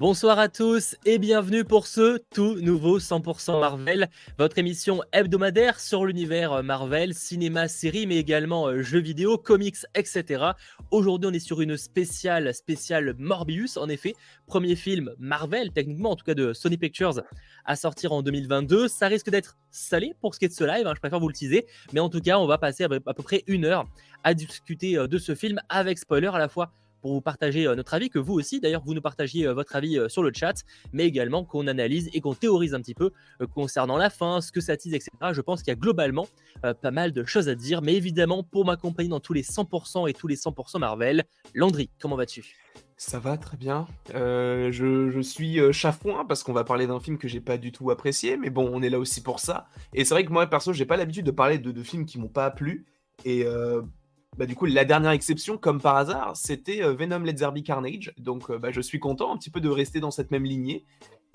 Bonsoir à tous et bienvenue pour ce tout nouveau 100% Marvel, votre émission hebdomadaire sur l'univers Marvel, cinéma, série, mais également euh, jeux vidéo, comics, etc. Aujourd'hui, on est sur une spéciale, spéciale Morbius, en effet, premier film Marvel, techniquement, en tout cas de Sony Pictures, à sortir en 2022. Ça risque d'être salé pour ce qui est de ce live, hein, je préfère vous le teaser, mais en tout cas, on va passer à peu près une heure à discuter euh, de ce film avec spoiler à la fois pour vous partager euh, notre avis, que vous aussi d'ailleurs vous nous partagiez euh, votre avis euh, sur le chat, mais également qu'on analyse et qu'on théorise un petit peu concernant la fin, ce que ça tease, etc. Je pense qu'il y a globalement pas mal de choses à dire, mais évidemment pour m'accompagner dans tous les 100% et tous les 100% Marvel, Landry, comment vas-tu? Ça va très bien. je, suis euh, chafouin parce qu'on va parler d'un film que j'ai pas du tout apprécié, mais bon, on est là aussi pour ça. Et c'est vrai que moi, perso, j'ai pas l'habitude de parler de, films qui m'ont pas plu. Et bah, du coup, la dernière exception, comme par hasard, c'était euh, Venom Let's There Carnage. Donc, euh, bah, je suis content un petit peu de rester dans cette même lignée.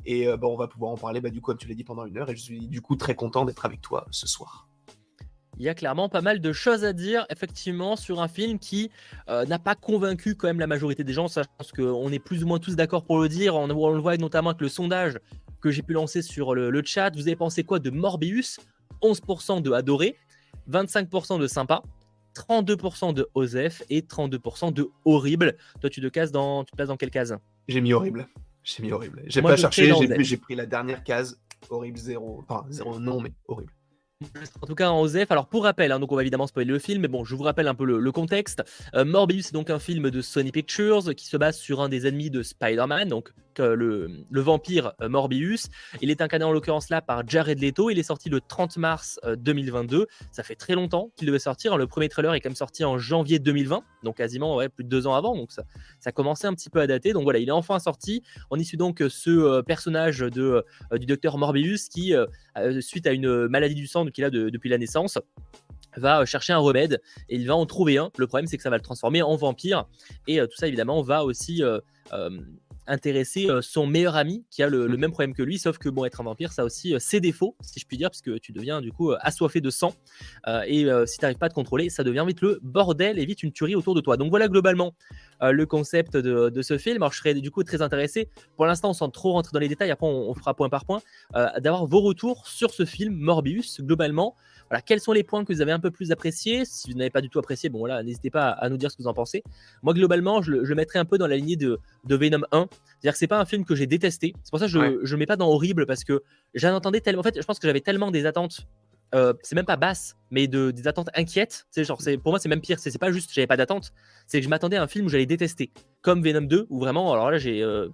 Et euh, bah, on va pouvoir en parler, du coup, comme tu l'as dit, pendant une heure. Et je suis du coup très content d'être avec toi ce soir. Il y a clairement pas mal de choses à dire, effectivement, sur un film qui n'a pas convaincu quand même la majorité des gens. Ça, je pense qu'on est plus ou moins tous d'accord pour le dire. On, le voit notamment avec le sondage que j'ai pu lancer sur le, le, chat. Vous avez pensé quoi de Morbius? 11% de adoré, 25% de sympa, 32% de Osef et 32% de horrible. Toi, tu te, cases dans, tu te places dans quelle case? J'ai mis horrible. J'ai mis horrible. J'ai pas cherché, j'ai pris la dernière case, horrible 0. Enfin, 0 non, mais horrible. En tout cas, en OZEF. Alors, pour rappel, hein, donc on va évidemment spoiler le film, mais bon, je vous rappelle un peu le, contexte. Euh, Morbius est donc un film de Sony Pictures qui se base sur un des ennemis de Spider-Man, donc le, vampire euh, Morbius. Il est incarné en l'occurrence là par Jared Leto. Il est sorti le 30 mars 2022. Euh, ça fait très longtemps qu'il devait sortir. Hein. Le premier trailer est quand même sorti en janvier 2020, donc quasiment plus de deux ans avant. Donc ça, ça commençait un petit peu à dater. Donc voilà, il est enfin sorti. On y suit donc ce personnage de, du docteur Morbius qui, suite à une maladie du sang qu'il a depuis la naissance, va chercher un remède et il va en trouver un. Le problème, c'est que ça va le transformer en vampire. Et tout ça, évidemment, va aussi euh, son meilleur ami qui a le, mmh. même problème que lui, sauf que bon, être un vampire, ça a aussi ses défauts, si je puis dire, parce que tu deviens du coup assoiffé de sang, et si tu n'arrives pas à te contrôler, ça devient vite le bordel et vite une tuerie autour de toi. Donc voilà globalement le concept de, ce film. Alors je serais du coup très intéressé, pour l'instant sans trop rentrer dans les détails, après on, fera point par point, d'avoir vos retours sur ce film Morbius globalement. Voilà, quels sont les points que vous avez un peu plus appréciés? Si vous n'avez pas du tout apprécié, bon voilà, n'hésitez pas à, nous dire ce que vous en pensez. Moi, globalement, je, le mettrais un peu dans la lignée de, de Venom 1. C'est-à-dire que c'est pas un film que j'ai détesté. C'est pour ça que je ne mets pas dans horrible parce que j'en entendais tellement. En fait, je pense que j'avais tellement des attentes. Euh, c'est même pas basse, mais de, des attentes inquiètes. C'est genre, c'est pour moi, c'est même pire. C'est pas juste, j'avais pas d'attente. C'est que je m'attendais à un film où j'allais détester, comme Venom 2, où vraiment, alors là, j'ai euh,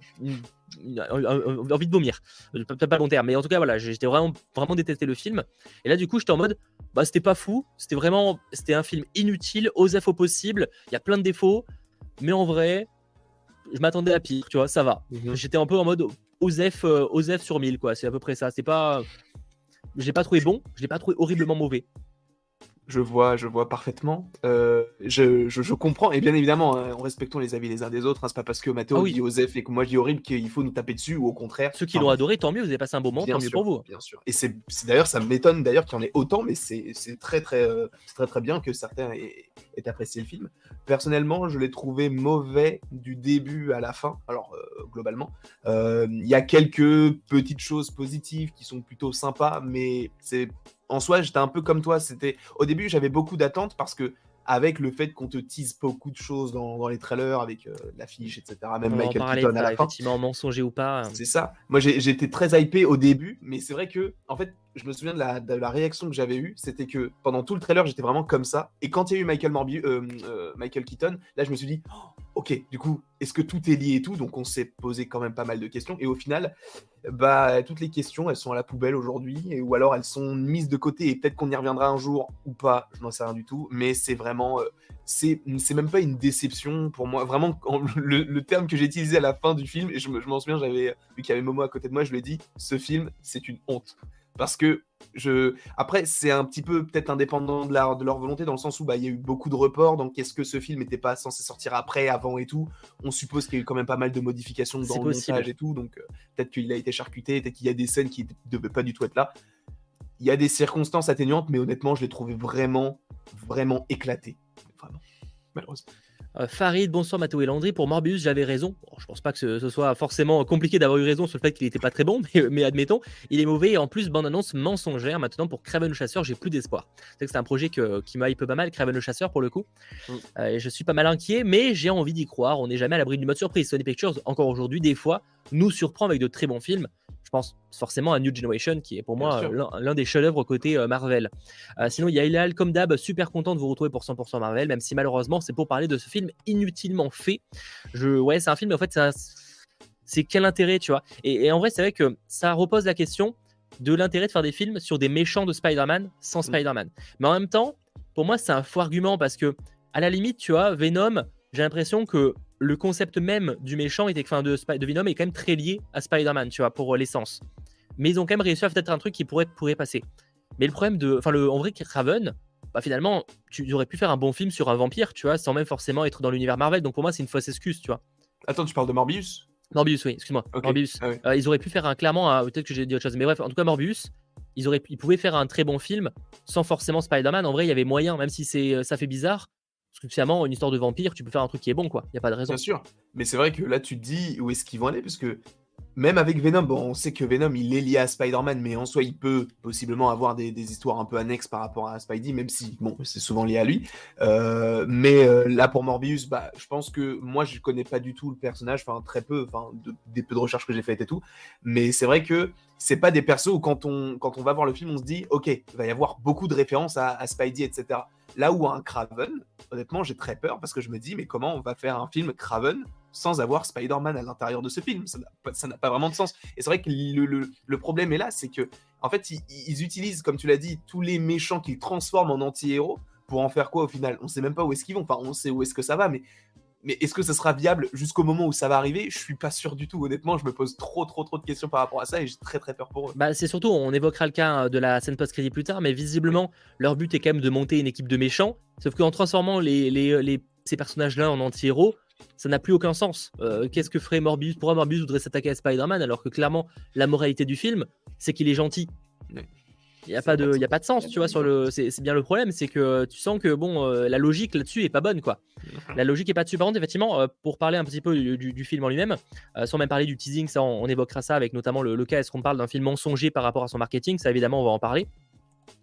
envie de vomir. Peut-être pas bon terme, mais en tout cas, voilà, j'étais vraiment, vraiment détesté le film. Et là, du coup, j'étais en mode, bah, c'était pas fou. C'était vraiment, c'était un film inutile, osef au possible. Il y a plein de défauts, mais en vrai, je m'attendais à pire, tu vois, ça va. Mhm. J'étais un peu en mode Osef, euh, Osef sur 1000, quoi. C'est à peu près ça. C'est pas. Je l'ai pas trouvé bon, je l'ai pas trouvé horriblement mauvais je vois, je vois parfaitement. Euh, je, je, comprends, et bien évidemment, hein, en respectant les avis les uns des autres, hein, c'est pas parce que Mathéo ah dit Osef et que moi je dis horrible qu'il faut nous taper dessus, ou au contraire. Ceux qui l'ont adoré, tant mieux, vous avez passé un bon moment, tant mieux pour vous. Bien sûr. Et c'est d'ailleurs, ça m'étonne d'ailleurs qu'il y en ait autant, mais c'est très très, euh, très très bien que certains aient, aient, apprécié le film. Personnellement, je l'ai trouvé mauvais du début à la fin, alors euh, globalement. Il y a quelques petites choses positives qui sont plutôt sympas, mais c'est en soi, j'étais un peu comme toi. C'était au début, j'avais beaucoup d'attentes parce que avec le fait qu'on te tease beaucoup de choses dans, les trailers, avec euh, l'affiche, etc. Même Michael Keaton à la fin. Effectivement, mensonger ou pas. C'est ça. Moi, j'étais très hypé au début, mais c'est vrai que, en fait, je me souviens de la, réaction que j'avais eue, c'était que pendant tout le trailer, j'étais vraiment comme ça. Et quand il y a eu Michael, Morbi euh, euh, Michael Keaton, là, je me suis dit, oh, ok, du coup, est-ce que tout est lié et tout? Donc, on s'est posé quand même pas mal de questions. Et au final, bah, toutes les questions, elles sont à la poubelle aujourd'hui, ou alors elles sont mises de côté. Et peut-être qu'on y reviendra un jour ou pas, je n'en sais rien du tout. Mais c'est vraiment, euh, c'est même pas une déception pour moi. Vraiment, le, terme que j'ai utilisé à la fin du film, et je m'en souviens, j'avais vu qu'il y avait Momo à côté de moi, je lui ai dit, ce film, c'est une honte parce que je après c'est un petit peu peut-être indépendant de, de leur volonté dans le sens où bah il y a eu beaucoup de reports donc est-ce que ce film n'était pas censé sortir après avant et tout? On suppose qu'il y a eu quand même pas mal de modifications dans le montage et tout donc euh, peut-être qu'il a été charcuté peut-être qu'il y a des scènes qui ne devaient pas du tout être là. Il y a des circonstances atténuantes mais honnêtement je l'ai trouvé vraiment vraiment éclaté vraiment. Malheureusement Euh, Farid, bonsoir Mathéo et Landry. Pour Morbius, j'avais raison. je pense pas que ce, soit forcément compliqué d'avoir eu raison sur le fait qu'il n'était pas très bon, mais, admettons, il est mauvais et en plus, bande-annonce mensongère. Maintenant, pour Craven le Chasseur, j'ai plus d'espoir. C'est que c'est un projet qui m'a hype pas mal, Craven le Chasseur pour le coup. Mm. Euh, et je suis pas mal inquiet, mais j'ai envie d'y croire. On n'est jamais à l'abri du mode surprise. Sony Pictures, encore aujourd'hui, des fois, nous surprend avec de très bons films pense forcément à New Generation, qui est pour moi l'un des chefs-d'œuvre côté euh, Marvel. Euh, sinon, il y a Ilal, comme d'hab, super content de vous retrouver pour 100% Marvel, même si malheureusement, c'est pour parler de ce film inutilement fait. Je, ouais, c'est un film, mais en fait, c'est quel intérêt, tu vois? Et, en vrai, c'est vrai que ça repose la question de l'intérêt de faire des films sur des méchants de Spider-Man sans mm. Spider-Man. Mais en même temps, pour moi, c'est un faux argument parce que, à la limite, tu vois, Venom, j'ai l'impression que le concept même du méchant était, enfin, de, de Venom est quand même très lié à Spider-Man, tu vois, pour euh, l'essence. Mais ils ont quand même réussi à faire un truc qui pourrait, pourrait passer. Mais le problème de. Enfin, le, en vrai, Raven, bah, finalement, tu aurais pu faire un bon film sur un vampire, tu vois, sans même forcément être dans l'univers Marvel. Donc pour moi, c'est une fausse excuse, tu vois. Attends, tu parles de Morbius? Morbius, oui, excuse-moi. Morbius. Ah euh, ils auraient pu faire un clairement, peut-être que j'ai dit autre chose, mais bref, en tout cas, Morbius, ils, auraient, ils pouvaient faire un très bon film sans forcément Spider-Man. En vrai, il y avait moyen, même si c'est, euh, ça fait bizarre. Finalement, une histoire de vampire, tu peux faire un truc qui est bon, quoi. Il n'y a pas de raison. Bien sûr. Mais c'est vrai que là, tu te dis où est-ce qu'ils vont aller, parce que même avec Venom, bon, on sait que Venom, il est lié à Spider-Man, mais en soi, il peut possiblement avoir des, histoires un peu annexes par rapport à Spidey, même si, bon, c'est souvent lié à lui. Euh, mais euh, là, pour Morbius, bah, je pense que moi, je connais pas du tout le personnage, enfin, très peu, enfin, des peu de recherches que j'ai faites et tout. Mais c'est vrai que c'est pas des persos où quand on, quand on va voir le film, on se dit, ok, il va y avoir beaucoup de références à, à Spidey, etc. Là où un Craven, honnêtement, j'ai très peur parce que je me dis, mais comment on va faire un film Craven sans avoir Spider-Man à l'intérieur de ce film Ça n'a pas, vraiment de sens. Et c'est vrai que le, problème est là, c'est que, en fait, ils, utilisent, comme tu l'as dit, tous les méchants qu'ils transforment en anti-héros pour en faire quoi au final? On sait même pas où est-ce qu'ils vont. Enfin, on sait où est-ce que ça va, mais est-ce que ça sera viable jusqu'au moment où ça va arriver? Je suis pas sûr du tout. Honnêtement, je me pose trop, trop, trop de questions par rapport à ça et j'ai très, très peur pour eux. Bah, c'est surtout, on évoquera le cas euh, de la scène post-crédit plus tard, mais visiblement, leur but est quand même de monter une équipe de méchants. Sauf qu'en transformant ces personnages-là en anti-héros, ça n'a plus aucun sens. Euh, qu'est-ce que ferait Morbius? Pourquoi Morbius voudrait s'attaquer à Spider-Man alors que clairement, la moralité du film, c'est qu'il est gentil il n'y a, pas de, a pas de sens, tu vois, sur le. C'est bien le problème, c'est que tu sens que bon, euh, la logique là-dessus est pas bonne, quoi. La logique est pas dessus. Par contre, effectivement, euh, pour parler un petit peu du, film en lui-même, sans même parler du teasing, ça, on, évoquera ça avec notamment le, le cas, est-ce qu'on parle d'un film mensonger par rapport à son marketing? Ça, évidemment, on va en parler.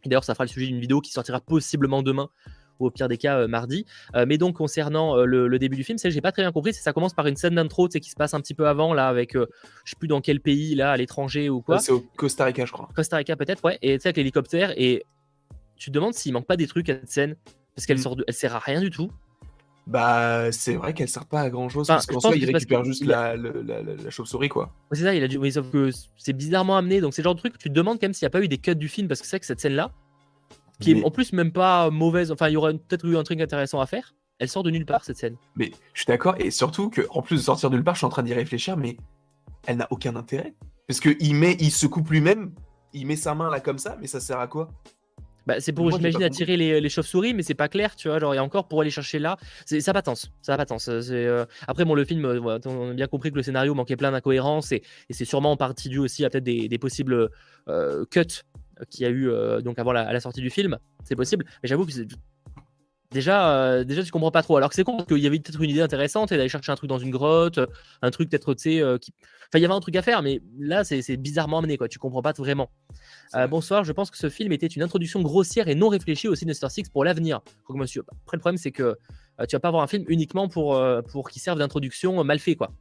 D'ailleurs, ça fera le sujet d'une vidéo qui sortira possiblement demain ou au pire des cas euh, mardi. Euh, mais donc concernant euh, le, début du film, c'est j'ai pas très bien compris, c'est ça commence par une scène d'intro, qui se passe un petit peu avant là avec je sais plus dans quel pays là, à l'étranger ou quoi. C'est au Costa Rica, je crois. Costa Rica peut-être, ouais. Et tu sais avec l'hélicoptère et tu te demandes s'il manque pas des trucs à cette scène parce qu'elle mm. sort elle sert à rien du tout. Bah, c'est vrai qu'elle sert pas à grand chose parce qu'en soi, il récupère juste la, chauve-souris, quoi. c'est ça, il a sauf que c'est bizarrement amené, donc c'est le genre de truc que tu te demandes quand même s'il n'y a pas eu des cuts du film parce que c'est que cette scène-là, qui est en plus même pas mauvaise. Enfin, il y aurait peut-être eu un truc intéressant à faire. Elle sort de nulle part cette scène. Mais je suis d'accord, et surtout que en plus de sortir de nulle part, je suis en train d'y réfléchir, mais elle n'a aucun intérêt. Parce qu'il met, il se coupe lui-même, il met sa main là comme ça, mais ça sert à quoi? Bah, c'est pour, j'imagine, attirer les, chauves-souris, mais c'est pas clair, tu vois. Genre, et encore pour aller chercher là, ça n'a pas de sens. Ça n'a pas de sens. Euh, après, bon, le film, euh, on a bien compris que le scénario manquait plein d'incohérences et, c'est sûrement en partie dû aussi à peut-être des, possibles euh, cuts qu'il y a eu euh, donc avant la, la, sortie du film, c'est possible. Mais j'avoue que déjà, euh, déjà tu comprends pas trop. Alors que c'est con qu'il y avait peut-être une idée intéressante et d'aller chercher un truc dans une grotte, un truc peut-être tu sais, euh, qui... enfin il y avait un truc à faire, mais là c'est bizarrement amené quoi. Tu comprends pas vraiment. bonsoir, je pense que ce film était une introduction grossière et non réfléchie au Sinister Six pour l'avenir. Monsieur. Après le problème c'est que tu vas pas avoir un film uniquement pour pour qu'il serve d'introduction mal fait quoi.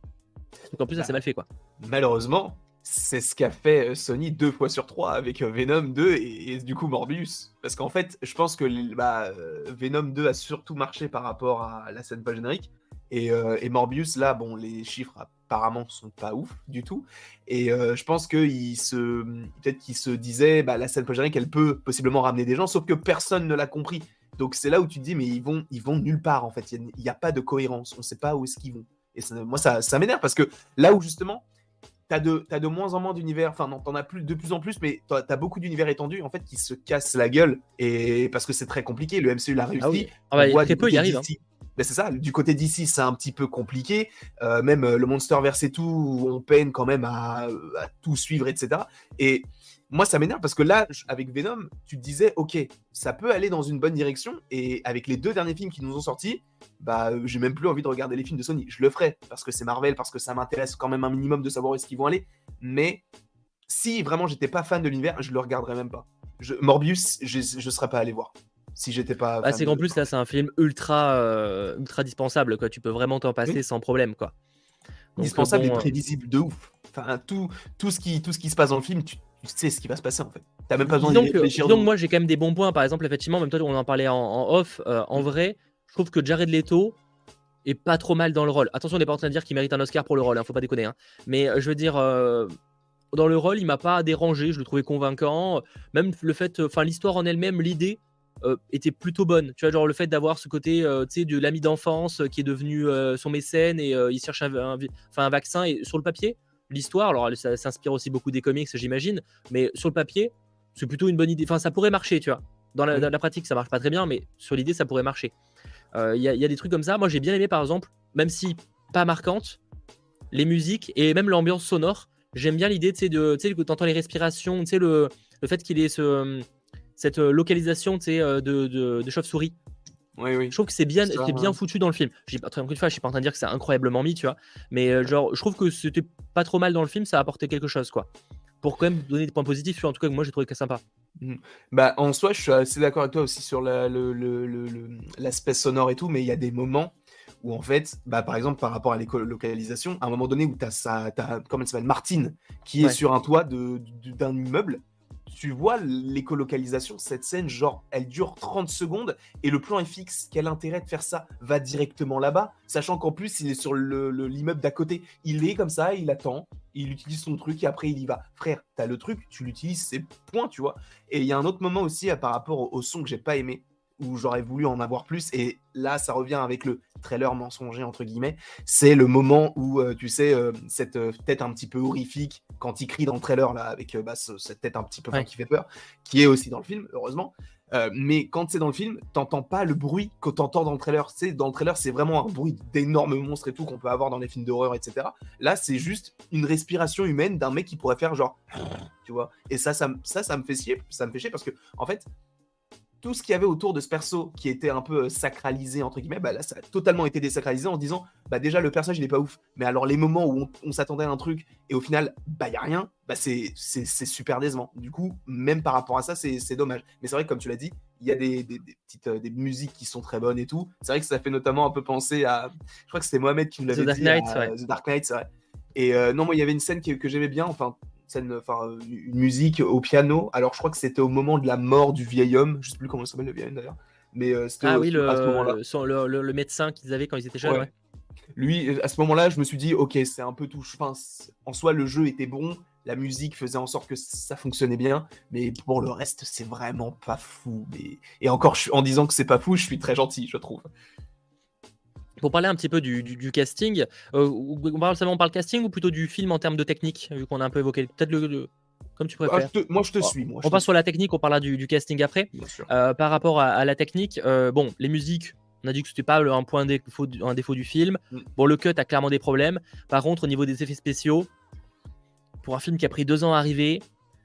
Donc en plus ça c'est mal fait quoi. Malheureusement, c'est ce qu'a fait euh, Sony deux fois sur trois avec euh, Venom 2 et, du coup Morbius. Parce qu'en fait, je pense que bah, euh, Venom 2 a surtout marché par rapport à la scène pas générique. Et, Morbius, là, bon, les chiffres apparemment sont pas ouf du tout. Et je pense qu'il se, peut-être qu'il se disait, bah, la scène pas générique, elle peut possiblement ramener des gens, sauf que personne ne l'a compris. Donc c'est là où tu te dis, mais ils vont, ils vont nulle part en fait. Il n'y a, pas de cohérence. On ne sait pas où est-ce qu'ils vont. Et moi, ça, ça m'énerve parce que là où justement, t'as de, as de moins en moins d'univers, enfin non, t'en as plus, de plus en plus, mais t'as as beaucoup d'univers étendus en fait qui se cassent la gueule et parce que c'est très compliqué. Le MCU l'a réussi. Ah oui. ah bah, très peu y arrive. Hein. Ben, c'est ça, du côté d'ici, c'est un petit peu compliqué. Euh, même euh, le Monsterverse et tout, on peine quand même à, tout suivre, etc. Et moi, ça m'énerve parce que là, avec Venom, tu te disais, ok, ça peut aller dans une bonne direction. Et avec les deux derniers films qui nous ont sortis, bah, euh, j'ai même plus envie de regarder les films de Sony. Je le ferai parce que c'est Marvel, parce que ça m'intéresse quand même un minimum de savoir où est-ce qu'ils vont aller. Mais si vraiment j'étais pas fan de l'univers, je le regarderais même pas. Morbius, je, je serais pas allé voir si j'étais pas. Bah, c'est qu'en plus là, c'est un film ultra, euh, ultra dispensable. Quoi. Tu peux vraiment t'en passer sans problème, quoi. dispensable et prévisible de ouf. Enfin, tout, tout, ce qui, tout ce qui se passe dans le film, tu, tu sais ce qui va se passer en fait. T'as même pas besoin de réfléchir. Donc, moi j'ai quand même des bons points. Par exemple, effectivement, même toi, on en parlait en, off. Euh, en vrai, je trouve que Jared Leto est pas trop mal dans le rôle. Attention, on n'est pas en train de dire qu'il mérite un Oscar pour le rôle, hein, faut pas déconner. Hein. Mais euh, je veux dire, euh, dans le rôle, il m'a pas dérangé, je le trouvais convaincant. Même le fait, enfin, l'histoire en elle-même, l'idée était plutôt bonne. Tu vois, genre le fait d'avoir ce côté, tu sais, de l'ami d'enfance qui est devenu son mécène et il cherche un, un, un, vaccin. Et sur le papier, l'histoire. Alors, ça s'inspire aussi beaucoup des comics, j'imagine, mais sur le papier, c'est plutôt une bonne idée. Enfin, ça pourrait marcher, tu vois. Dans la, pratique, ça marche pas très bien, mais sur l'idée, ça pourrait marcher. Euh, Il y, a des trucs comme ça. Moi, j'ai bien aimé, par exemple, même si pas marquante, les musiques et même l'ambiance sonore. J'aime bien l'idée, tu sais, de, tu sais, que entends les respirations, tu sais, le, le fait qu'il ait ce, cette localisation, tu sais, euh, de, de, de chauve-souris je trouve que c'est bien, c'est bien foutu dans le film. J'ai pas, encore une fois, je suis pas en train de dire que c'est incroyablement mis, tu vois. Mais euh, genre, je trouve que c'était pas trop mal dans le film, ça a apporté quelque chose, quoi. Pour quand même donner des points positifs, en tout cas, moi j'ai trouvé que sympa. Mmh. Bah, en soi, je suis assez d'accord avec toi aussi sur l'aspect sonore et tout, mais il y a des moments où en fait, bah, par exemple, par rapport à l'écolocalisation, à un moment donné où tu as, comment elle s'appelle, Martine, qui est sur un toit d'un immeuble, tu vois l'écolocalisation, cette scène, genre, elle dure 30 secondes et le plan est fixe. Quel intérêt de faire ça? Va directement là-bas, sachant qu'en plus, il est sur l'immeuble d'à côté. Il est comme ça, il attend, il utilise son truc et après il y va. Frère, t'as le truc, tu l'utilises, c'est point, tu vois. Et il y a un autre moment aussi par rapport au son que j'ai pas aimé où j'aurais voulu en avoir plus. Et là, ça revient avec le trailer mensonger, entre guillemets. C'est le moment où, euh, tu sais, euh, cette euh, tête un petit peu horrifique, quand il crie dans le trailer, là, avec bah, cette tête un petit peu qui fait peur, qui est aussi dans le film, heureusement. mais quand c'est dans le film, t'entends pas le bruit que t'entends dans le trailer. C'est dans le trailer, c'est vraiment un bruit d'énormes monstres et tout qu'on peut avoir dans les films d'horreur, etc. Là, c'est juste une respiration humaine d'un mec qui pourrait faire genre, tu vois. Et ça, ça, ça, ça me fait chier. Ça me fait chier parce que, en fait, tout ce qu'il y avait autour de ce perso qui était un peu euh, sacralisé entre guillemets, bah là ça a totalement été désacralisé en disant bah déjà le personnage il est pas ouf, mais alors les moments où on, s'attendait à un truc et au final bah y a rien, bah c'est super décevant. Du coup même par rapport à ça c'est dommage. Mais c'est vrai que comme tu l'as dit, il y a des, petites euh, des musiques qui sont très bonnes et tout. C'est vrai que ça fait notamment un peu penser à, je crois que c'était Mohamed qui nous l'avait dit, Knight, The Dark Knight, c'est vrai. Et euh, non moi il y avait une scène que, que j'aimais bien, enfin scène, enfin une musique au piano. Alors je crois que c'était au moment de la mort du vieil homme. Je sais plus comment s'appelle le vieil homme d'ailleurs. Mais euh, c'était ah oui le, à ce moment-là. Le, le, médecin qu'ils avaient quand ils étaient jeunes. Lui, à ce moment-là, je me suis dit, ok, c'est un peu tout. Enfin, en soi, le jeu était bon, la musique faisait en sorte que ça fonctionnait bien, mais pour le reste, c'est vraiment pas fou. Et encore, en disant que c'est pas fou, je suis très gentil, je trouve. Pour parler un petit peu du, casting, euh, on parle seulement par le casting ou plutôt du film en termes de technique, vu qu'on a un peu évoqué Peut-être le, comme tu ah, préfères. moi, je te suis. Moi, on passe sur la technique, on parlera du, casting après. Euh, par rapport à, la technique, euh, bon, les musiques, on a dit que c'était pas un point défaut, un défaut du film. Mm. Bon, le cut a clairement des problèmes. Par contre, au niveau des effets spéciaux, pour un film qui a pris deux ans à arriver,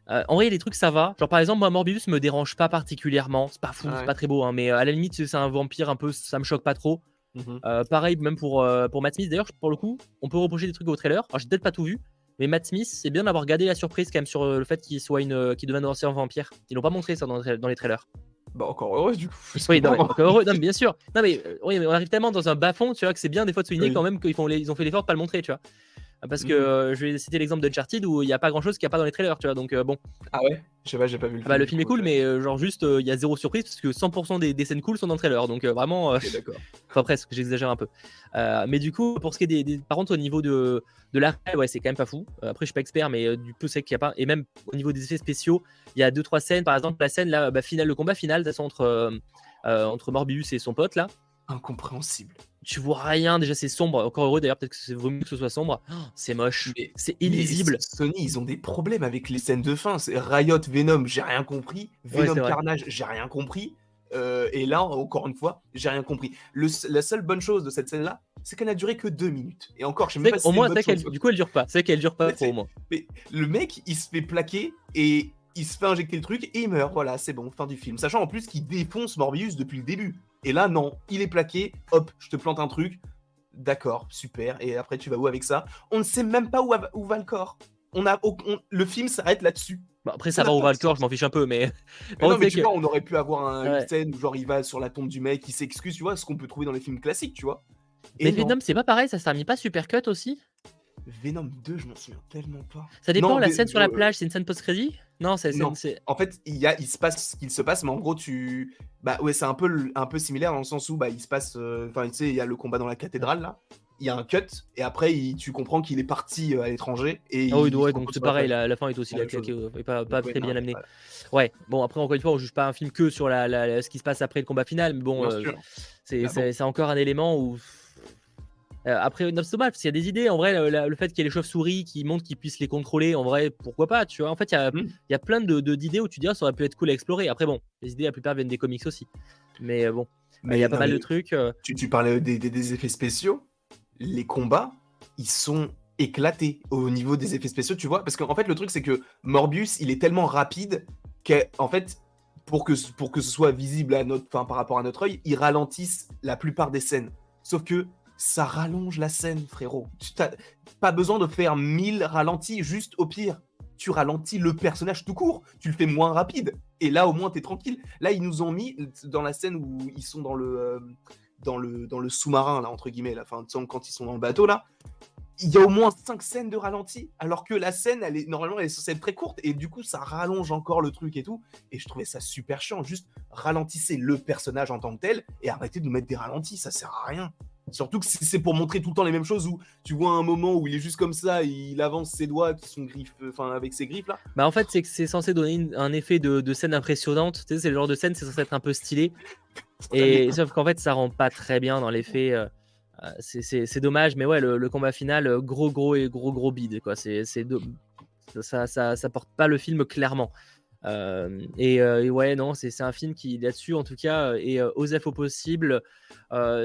en vrai, les trucs ça va. Genre par exemple, moi Morbius me dérange pas particulièrement. C'est pas fou, c'est pas très beau, hein, mais à la limite, c'est un vampire un peu, ça me choque pas trop. Mhm. Euh, pareil, même pour, euh, pour Matt Smith. D'ailleurs, pour le coup, on peut reprocher des trucs au trailer. Alors, j'ai peut-être pas tout vu, mais Matt Smith, c'est bien d'avoir gardé la surprise quand même sur euh, le fait qu'il soit une, qu'il devienne un ancien vampire. Ils l'ont pas montré ça dans, les trailers. Bah encore heureux du coup. Oui, encore heureux. Non, bien sûr. Non mais, oui, mais on arrive tellement dans un bas fond, tu vois, que c'est bien des fois de souligner quand même qu'ils font ils ont fait l'effort de pas le montrer, tu vois. Parce que mhm. euh, je vais citer l'exemple d'Uncharted où il n'y a pas grand chose qu'il n'y a pas dans les trailers, tu vois. Donc euh, bon. Ah ouais? Je sais pas, j'ai pas vu le film. Bah, le film est cool, mais euh, genre juste, il y a zéro surprise parce que 100% des, scènes cool sont dans le trailer. Donc vraiment. d'accord. enfin, presque, j'exagère un peu. mais du coup, pour ce qui est des. par contre, au niveau de, de l'arrêt, ouais, c'est quand même pas fou. après, je suis pas expert, mais du peu c'est qu'il n'y a pas. Et même au niveau des effets spéciaux, il y a deux trois scènes. Par exemple, la scène là, bah, finale, le combat final, entre, entre Morbius et son pote là. Incompréhensible tu vois rien. Déjà, c'est sombre. Encore heureux d'ailleurs, peut-être que c'est vaut mieux que ce soit sombre. Oh, c'est moche. C'est illisible. Sony, ils ont des problèmes avec les scènes de fin. C'est Riot, Venom, j'ai rien compris. Venom Carnage, j'ai rien compris. Euh, et là, encore une fois, j'ai rien compris. la seule bonne chose de cette scène-là, c'est qu'elle n'a duré que deux minutes. Et encore, je sais même pas si Au moins, du coup, elle dure pas. C'est qu'elle dure pas au moins. Mais le mec, il se fait plaquer et il se fait injecter le truc et il meurt. Voilà, c'est bon, fin du film. Sachant en plus qu'il défonce Morbius depuis le début. Et là, non, il est plaqué. Hop, je te plante un truc. D'accord, super. Et après, tu vas où avec ça? On ne sait même pas où, où va le corps. On a, le film s'arrête là-dessus. après, ça va où va le corps, je m'en fiche un peu, mais. non, mais tu vois, on aurait pu avoir un, une scène où genre il va sur la tombe du mec, il s'excuse, tu vois, ce qu'on peut trouver dans les films classiques, tu vois. Et mais Venom, c'est pas pareil, ça se termine pas super cut aussi? Venom 2, je m'en souviens tellement pas. Ça dépend, la scène sur la plage, c'est une scène post-crédit? Non, c'est En fait, il, y a, il se passe ce qu'il se passe, mais en gros, tu. Bah ouais, c'est un peu, un peu similaire dans le sens où bah, il se passe. Euh, enfin, tu sais, il y a le combat dans la cathédrale là. Il y a un cut, et après, tu comprends qu'il est parti euh, à l'étranger. Et oui, donc c'est pareil, la, fin est aussi la, pas, pas très bien amenée. Ouais, bon, après, encore une fois, on juge pas un film que sur la, ce qui se passe après le combat final, mais bon, euh, ah c'est encore un élément où euh, après, c'est dommage parce qu'il y a des idées. En vrai, le, fait qu'il y ait les chauves-souris qui montrent qu'ils puissent les contrôler, en vrai, pourquoi pas, tu vois. En fait, il y a, y a plein d'idées de, d'idées où tu dis, ça aurait pu être cool à explorer. Après, bon, les idées, la plupart viennent des comics aussi. Mais euh, bon, il y a pas mal de trucs. Euh. Tu, tu, parlais des, des, effets spéciaux. Les combats, ils sont éclatés au niveau des effets spéciaux, tu vois. Parce qu'en fait, le truc, c'est que Morbius, il est tellement rapide qu'en fait, pour que, pour que ce soit visible à notre, par rapport à notre œil, ils ralentissent la plupart des scènes. Sauf que ça rallonge la scène, frérot. Tu n'as pas besoin de faire mille ralentis, juste au pire. Tu ralentis le personnage tout court, tu le fais moins rapide. Et là, au moins, tu es tranquille. Là, ils nous ont mis dans la scène où ils sont dans le, euh, dans le, dans le sous-marin, là, entre guillemets, la fin, quand ils sont dans le bateau, là. Il y a au moins cinq scènes de ralenti, alors que la scène, elle est normalement, elle est censée être très courte, et du coup, ça rallonge encore le truc et tout. Et je trouvais ça super chiant. Juste ralentissez le personnage en tant que tel et arrêtez de nous mettre des ralentis, ça sert à rien. Surtout que c'est pour montrer tout le temps les mêmes choses où tu vois un moment où il est juste comme ça, il avance ses doigts qui sont griffes, enfin avec ses griffes là. Bah en fait c'est que c'est censé donner un effet de, scène impressionnante. Tu sais c'est le genre de scène c'est censé être un peu stylé. Et sauf qu'en fait ça rend pas très bien dans l'effet. Euh, euh, c'est dommage, mais ouais le, combat final euh, gros gros et gros gros bide quoi. C'est ça, ça, ça porte pas le film clairement. Euh, et, ouais, non, c'est un film qui, là-dessus, en tout cas, est osef au possible.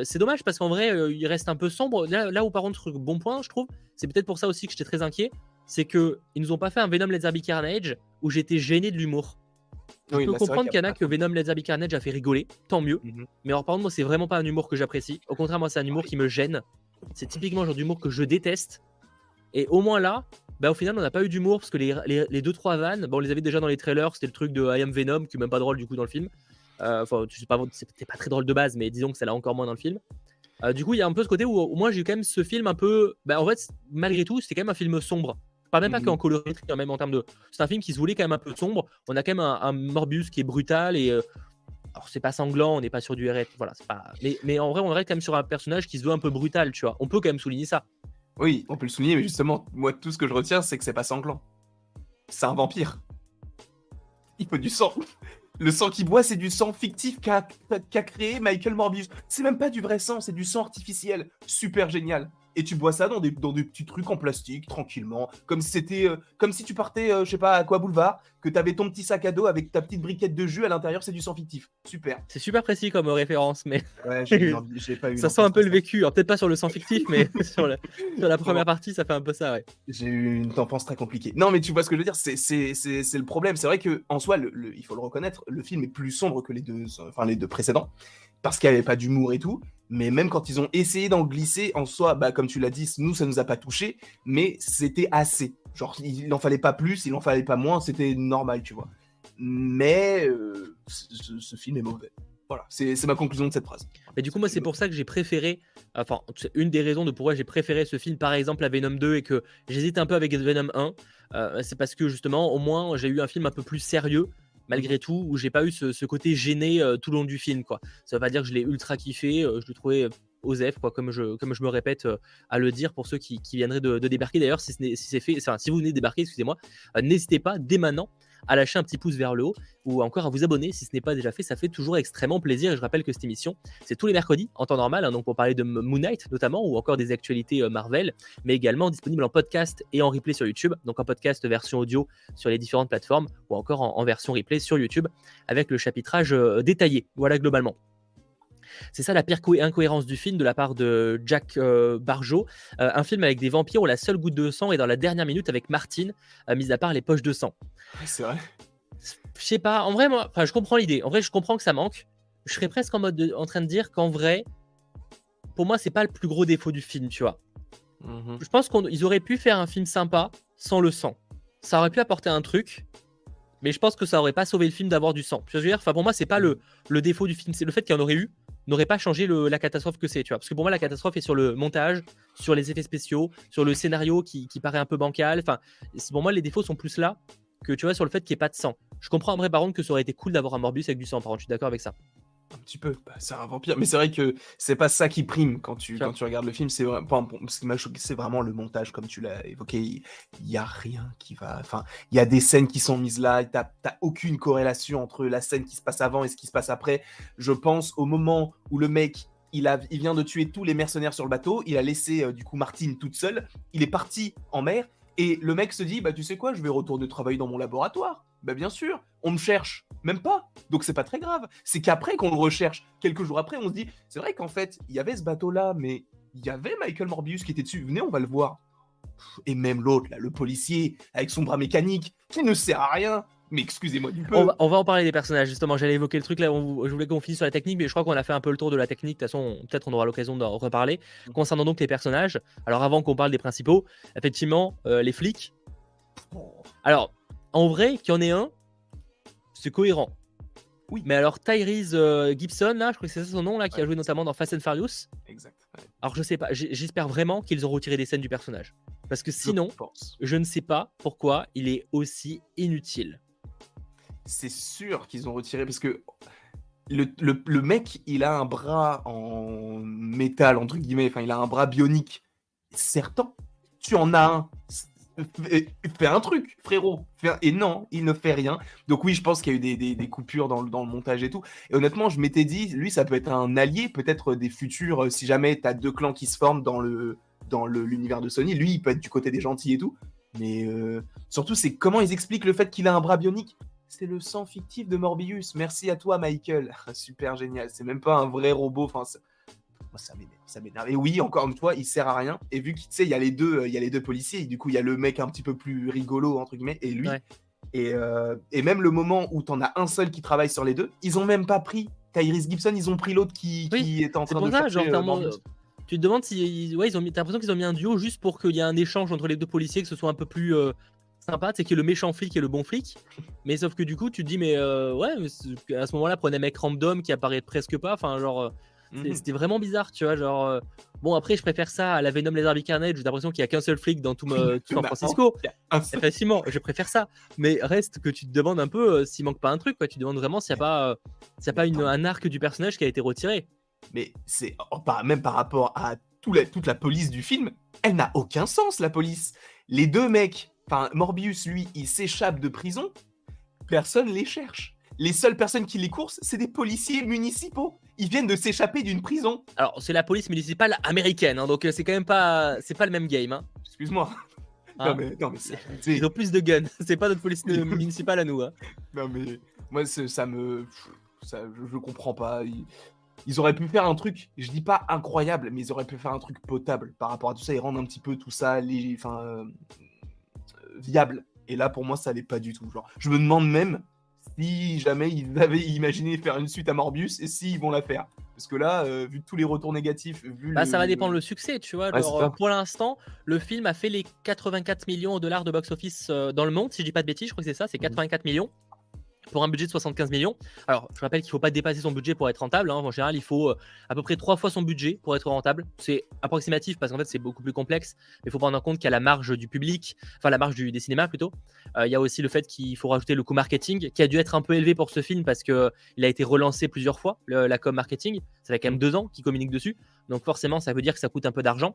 c'est dommage parce qu'en vrai, il reste un peu sombre. Là, où, par contre, bon point, je trouve, c'est peut-être pour ça aussi que j'étais très inquiet. C'est qu'ils nous ont pas fait un Venom Let's Be Carnage où j'étais gêné de l'humour. je peux comprendre qu'il y en a que Venom Let's Be Carnage a fait rigoler, tant mieux. Mmh Mais alors, par contre, moi, c'est vraiment pas un humour que j'apprécie. Au contraire, moi, c'est un humour qui me gêne. C'est typiquement le genre d'humour que je déteste. Et au moins là, bah, au final, on n'a pas eu d'humour parce que les, les, deux trois vannes, bon, on les avait déjà dans les trailers. C'était le truc de I Am Venom, qui est même pas drôle du coup dans le film. Euh, enfin, sais pas, c'était pas très drôle de base, mais disons que ça l'a encore moins dans le film. Euh, du coup, il y a un peu ce côté où, au moins, j'ai eu quand même ce film un peu. Bah, en fait, malgré tout, c'était quand même un film sombre. Pas même pas qu'en mhm. colorimétrie, hein, même en termes de. C'est un film qui se voulait quand même un peu sombre. On a quand même un, Morbius qui est brutal et. Euh, alors, c'est pas sanglant, on n'est pas sur du RF, voilà, pas. Mais, mais en vrai, on reste quand même sur un personnage qui se veut un peu brutal, tu vois. On peut quand même souligner ça. Oui, on peut le souligner, mais justement, moi, tout ce que je retiens, c'est que c'est pas sanglant. C'est un vampire. Il faut du sang. Le sang qu'il boit, c'est du sang fictif qu'a créé Michael Morbius. C'est même pas du vrai sang, c'est du sang artificiel. Super génial et tu bois ça dans des, dans des petits trucs en plastique, tranquillement, comme si c'était, euh, comme si tu partais, euh, je sais pas, à quoi boulevard, que tu avais ton petit sac à dos avec ta petite briquette de jus à l'intérieur, c'est du sang fictif. Super. C'est super précis comme référence, mais. Ouais, j'ai pas eu. ça sent un peu le vécu, peut-être pas sur le sang fictif, mais sur, la, première partie, ça fait un peu ça, ouais. J'ai eu une enfance très compliquée. Non, mais tu vois ce que je veux dire, c'est le problème. C'est vrai que en soi, le, il faut le reconnaître, le film est plus sombre que les deux, enfin les deux précédents parce qu'il n'y avait pas d'humour et tout. Mais même quand ils ont essayé d'en glisser, en soi, bah, comme tu l'as dit, nous, ça nous a pas touché, mais c'était assez. Genre, il n'en fallait pas plus, il n'en fallait pas moins, c'était normal, tu vois. Mais euh, ce, film est mauvais. Voilà, c'est ma conclusion de cette phrase. Mais du coup, moi, c'est pour ça que j'ai préféré. Enfin, une des raisons de pourquoi j'ai préféré ce film, par exemple, à Venom 2, et que j'hésite un peu avec Venom 1. Euh, c'est parce que justement, au moins, j'ai eu un film un peu plus sérieux malgré tout, où j'ai pas eu ce, côté gêné euh, tout le long du film. Quoi. Ça veut pas dire que je l'ai ultra kiffé, euh, je le trouvais euh, Osef, quoi, comme je, me répète à le dire pour ceux qui, viendraient de, débarquer. D'ailleurs, si, si c'est fait, si vous venez de débarquer, excusez-moi, n'hésitez pas dès maintenant à lâcher un petit pouce vers le haut ou encore à vous abonner si ce n'est pas déjà fait. Ça fait toujours extrêmement plaisir. Et je rappelle que cette émission, c'est tous les mercredis en temps normal, hein, donc pour parler de Moon Knight notamment ou encore des actualités euh, Marvel, mais également disponible en podcast et en replay sur YouTube. Donc en podcast version audio sur les différentes plateformes ou encore en version replay sur YouTube avec le chapitrage euh, détaillé. Voilà globalement. C'est ça la pire incohérence du film de la part de Jack euh, Barjo. Euh, un film avec des vampires où la seule goutte de sang est dans la dernière minute avec Martine, euh, mis à part les poches de sang. C'est vrai. Je sais pas, en vrai, moi, enfin, je comprends l'idée. En vrai, je comprends que ça manque. Je serais presque en mode en train de dire qu'en vrai, pour moi, c'est pas le plus gros défaut du film, tu vois. Mhm. Je pense qu'ils auraient pu faire un film sympa sans le sang. Ça aurait pu apporter un truc, mais je pense que ça aurait pas sauvé le film d'avoir du sang. Je veux dire? Enfin, pour moi, c'est pas le, le défaut du film, c'est le fait qu'il y en aurait eu n'aurait pas changé la catastrophe que c'est, tu vois. Parce que pour moi, la catastrophe est sur le montage, sur les effets spéciaux, sur le scénario qui, paraît un peu bancal. Enfin, pour moi, les défauts sont plus là que tu vois sur le fait qu'il n'y ait pas de sang. Je comprends en vrai, par contre, que ça aurait été cool d'avoir un Morbius avec du sang. Par contre, je suis d'accord avec ça. Un petit peu, bah, c'est un vampire. Mais c'est vrai que c'est pas ça qui prime quand tu, quand tu regardes le film. C'est vrai- ce qui m'a choqué, c'est vraiment le montage, comme tu l'as évoqué. Il y a rien qui va. Enfin, il y a des scènes qui sont mises là. t'as aucune corrélation entre la scène qui se passe avant et ce qui se passe après. Je pense au moment où le mec. Il, a, il vient de tuer tous les mercenaires sur le bateau. Il a laissé euh, du coup Martine toute seule. Il est parti en mer. Et le mec se dit Bah, tu sais quoi, je vais retourner travailler dans mon laboratoire. Bah, bien sûr, on me cherche. Même pas. Donc, c'est pas très grave. C'est qu'après qu'on le recherche, quelques jours après, on se dit C'est vrai qu'en fait, il y avait ce bateau-là, mais il y avait Michael Morbius qui était dessus. Venez, on va le voir. Et même l'autre, là, le policier, avec son bras mécanique, qui ne sert à rien. Mais excusez-moi du peu. On va, on va en parler des personnages, justement. J'allais évoquer le truc là, on- je voulais qu'on finisse sur la technique, mais je crois qu'on a fait un peu le tour de la technique. De toute façon, on- peut-être on aura l'occasion d'en reparler. Concernant donc les personnages, alors avant qu'on parle des principaux, effectivement, euh, les flics. Alors, en vrai, qu'il y en ait un, c'est cohérent. Oui. Mais alors, Tyrese euh, Gibson, là, je crois que c'est ça son nom, là, qui a joué notamment dans Fast and Furious. Exact. ouais. Alors, je sais pas, j'espère vraiment qu'ils ont retiré des scènes du personnage. Parce que sinon, je ne sais pas pourquoi il est aussi inutile. C'est sûr qu'ils ont retiré parce que le, le- mec, il a un bras en métal, entre guillemets, enfin, il a un bras bionique. Certain, tu en as un. Fais un truc, frérot. Et non, il ne fait rien. Donc, oui, je pense qu'il y a eu des, des- coupures dans le, dans le montage et tout. Et honnêtement, je m'étais dit, lui, ça peut être un allié, peut-être des futurs, euh, si jamais tu as deux clans qui se forment dans le dans l'univers de Sony. Lui, il peut être du côté des gentils et tout. Mais euh, surtout, c'est comment ils expliquent le fait qu'il a un bras bionique? C'est le sang fictif de Morbius. Merci à toi, Michael. Super génial. C'est même pas un vrai robot. Enfin, ça m'énerve. Ça m'énerve. Et oui, encore une fois, il sert à rien. Et vu qu'il il y a les deux, euh, il y a les deux policiers. Du coup, il y a le mec un petit peu plus rigolo entre guillemets et lui. Ouais. Et, euh, et même le moment où t'en as un seul qui travaille sur les deux, ils ont même pas pris Tyrese Gibson. Ils ont pris l'autre qui, Oui, qui est en train de ça, chercher, genre, euh, Morbius. tu te demandes si. Ouais, ils ont mis... T'as l'impression qu'ils ont mis un duo juste pour qu'il y ait un échange entre les deux policiers, que ce soit un peu plus euh, sympa, c'est qu'il y ait le méchant flic et le bon flic. Mais sauf que du coup, tu te dis, mais euh, ouais, mais à ce moment-là, prenez un mec random qui apparaît presque pas. Enfin, genre, euh, Mhm. c'était vraiment bizarre, tu vois. Genre, euh, bon, après, je préfère ça à la Venom Laser Carnage. J'ai l'impression qu'il y a qu'un seul flic dans tout, me- tout San Francisco. Effectivement, je préfère ça. Mais reste que tu te demandes un peu euh, s'il manque pas un truc, quoi. Tu te demandes vraiment s'il n'y a pas, s'il y a pas une- un arc du personnage qui a été retiré. Mais c'est oh, même par rapport à tout la- toute la police du film, elle n'a aucun sens la police. Les deux mecs, enfin Morbius lui, il s'échappe de prison, personne les cherche. Les seules personnes qui les coursent, c'est des policiers municipaux. Ils viennent de s'échapper d'une prison. Alors, c'est la police municipale américaine, hein, donc euh, c'est quand même pas, c'est pas le même game. Hein. Excuse-moi. Hein. Non mais non mais c'est- c'est- Ils ont plus de guns. C'est pas notre police municipale à nous. Hein. non mais moi ça me ça je, je comprends pas. Ils, ils auraient pu faire un truc, je dis pas incroyable, mais ils auraient pu faire un truc potable par rapport à tout ça et rendre un petit peu tout ça les, enfin, euh, viable. Et là pour moi ça l'est pas du tout. Genre, je me demande même si jamais ils avaient imaginé faire une suite à Morbius et s'ils vont la faire. Parce que là, euh, vu tous les retours négatifs, vu Bah, le- ça va dépendre le succès, tu vois. Ouais, euh, pour l'instant, le film a fait les 84 millions de dollars de box-office euh, dans le monde, si je dis pas de bêtises, je crois que c'est ça, c'est 84 millions. Pour un budget de 75 millions. Alors, je rappelle qu'il ne faut pas dépasser son budget pour être rentable. hein. En général, il faut euh, à peu près trois fois son budget pour être rentable. C'est approximatif parce qu'en fait, c'est beaucoup plus complexe. Mais il faut prendre en compte qu'il y a la marge du public, enfin la marge du, des cinémas plutôt. Euh, il y a aussi le fait qu'il faut rajouter le coût marketing qui a dû être un peu élevé pour ce film parce qu'il a été relancé plusieurs fois, le- la com marketing. Ça fait quand même deux ans qu'il communique dessus. Donc forcément, ça veut dire que ça coûte un peu d'argent.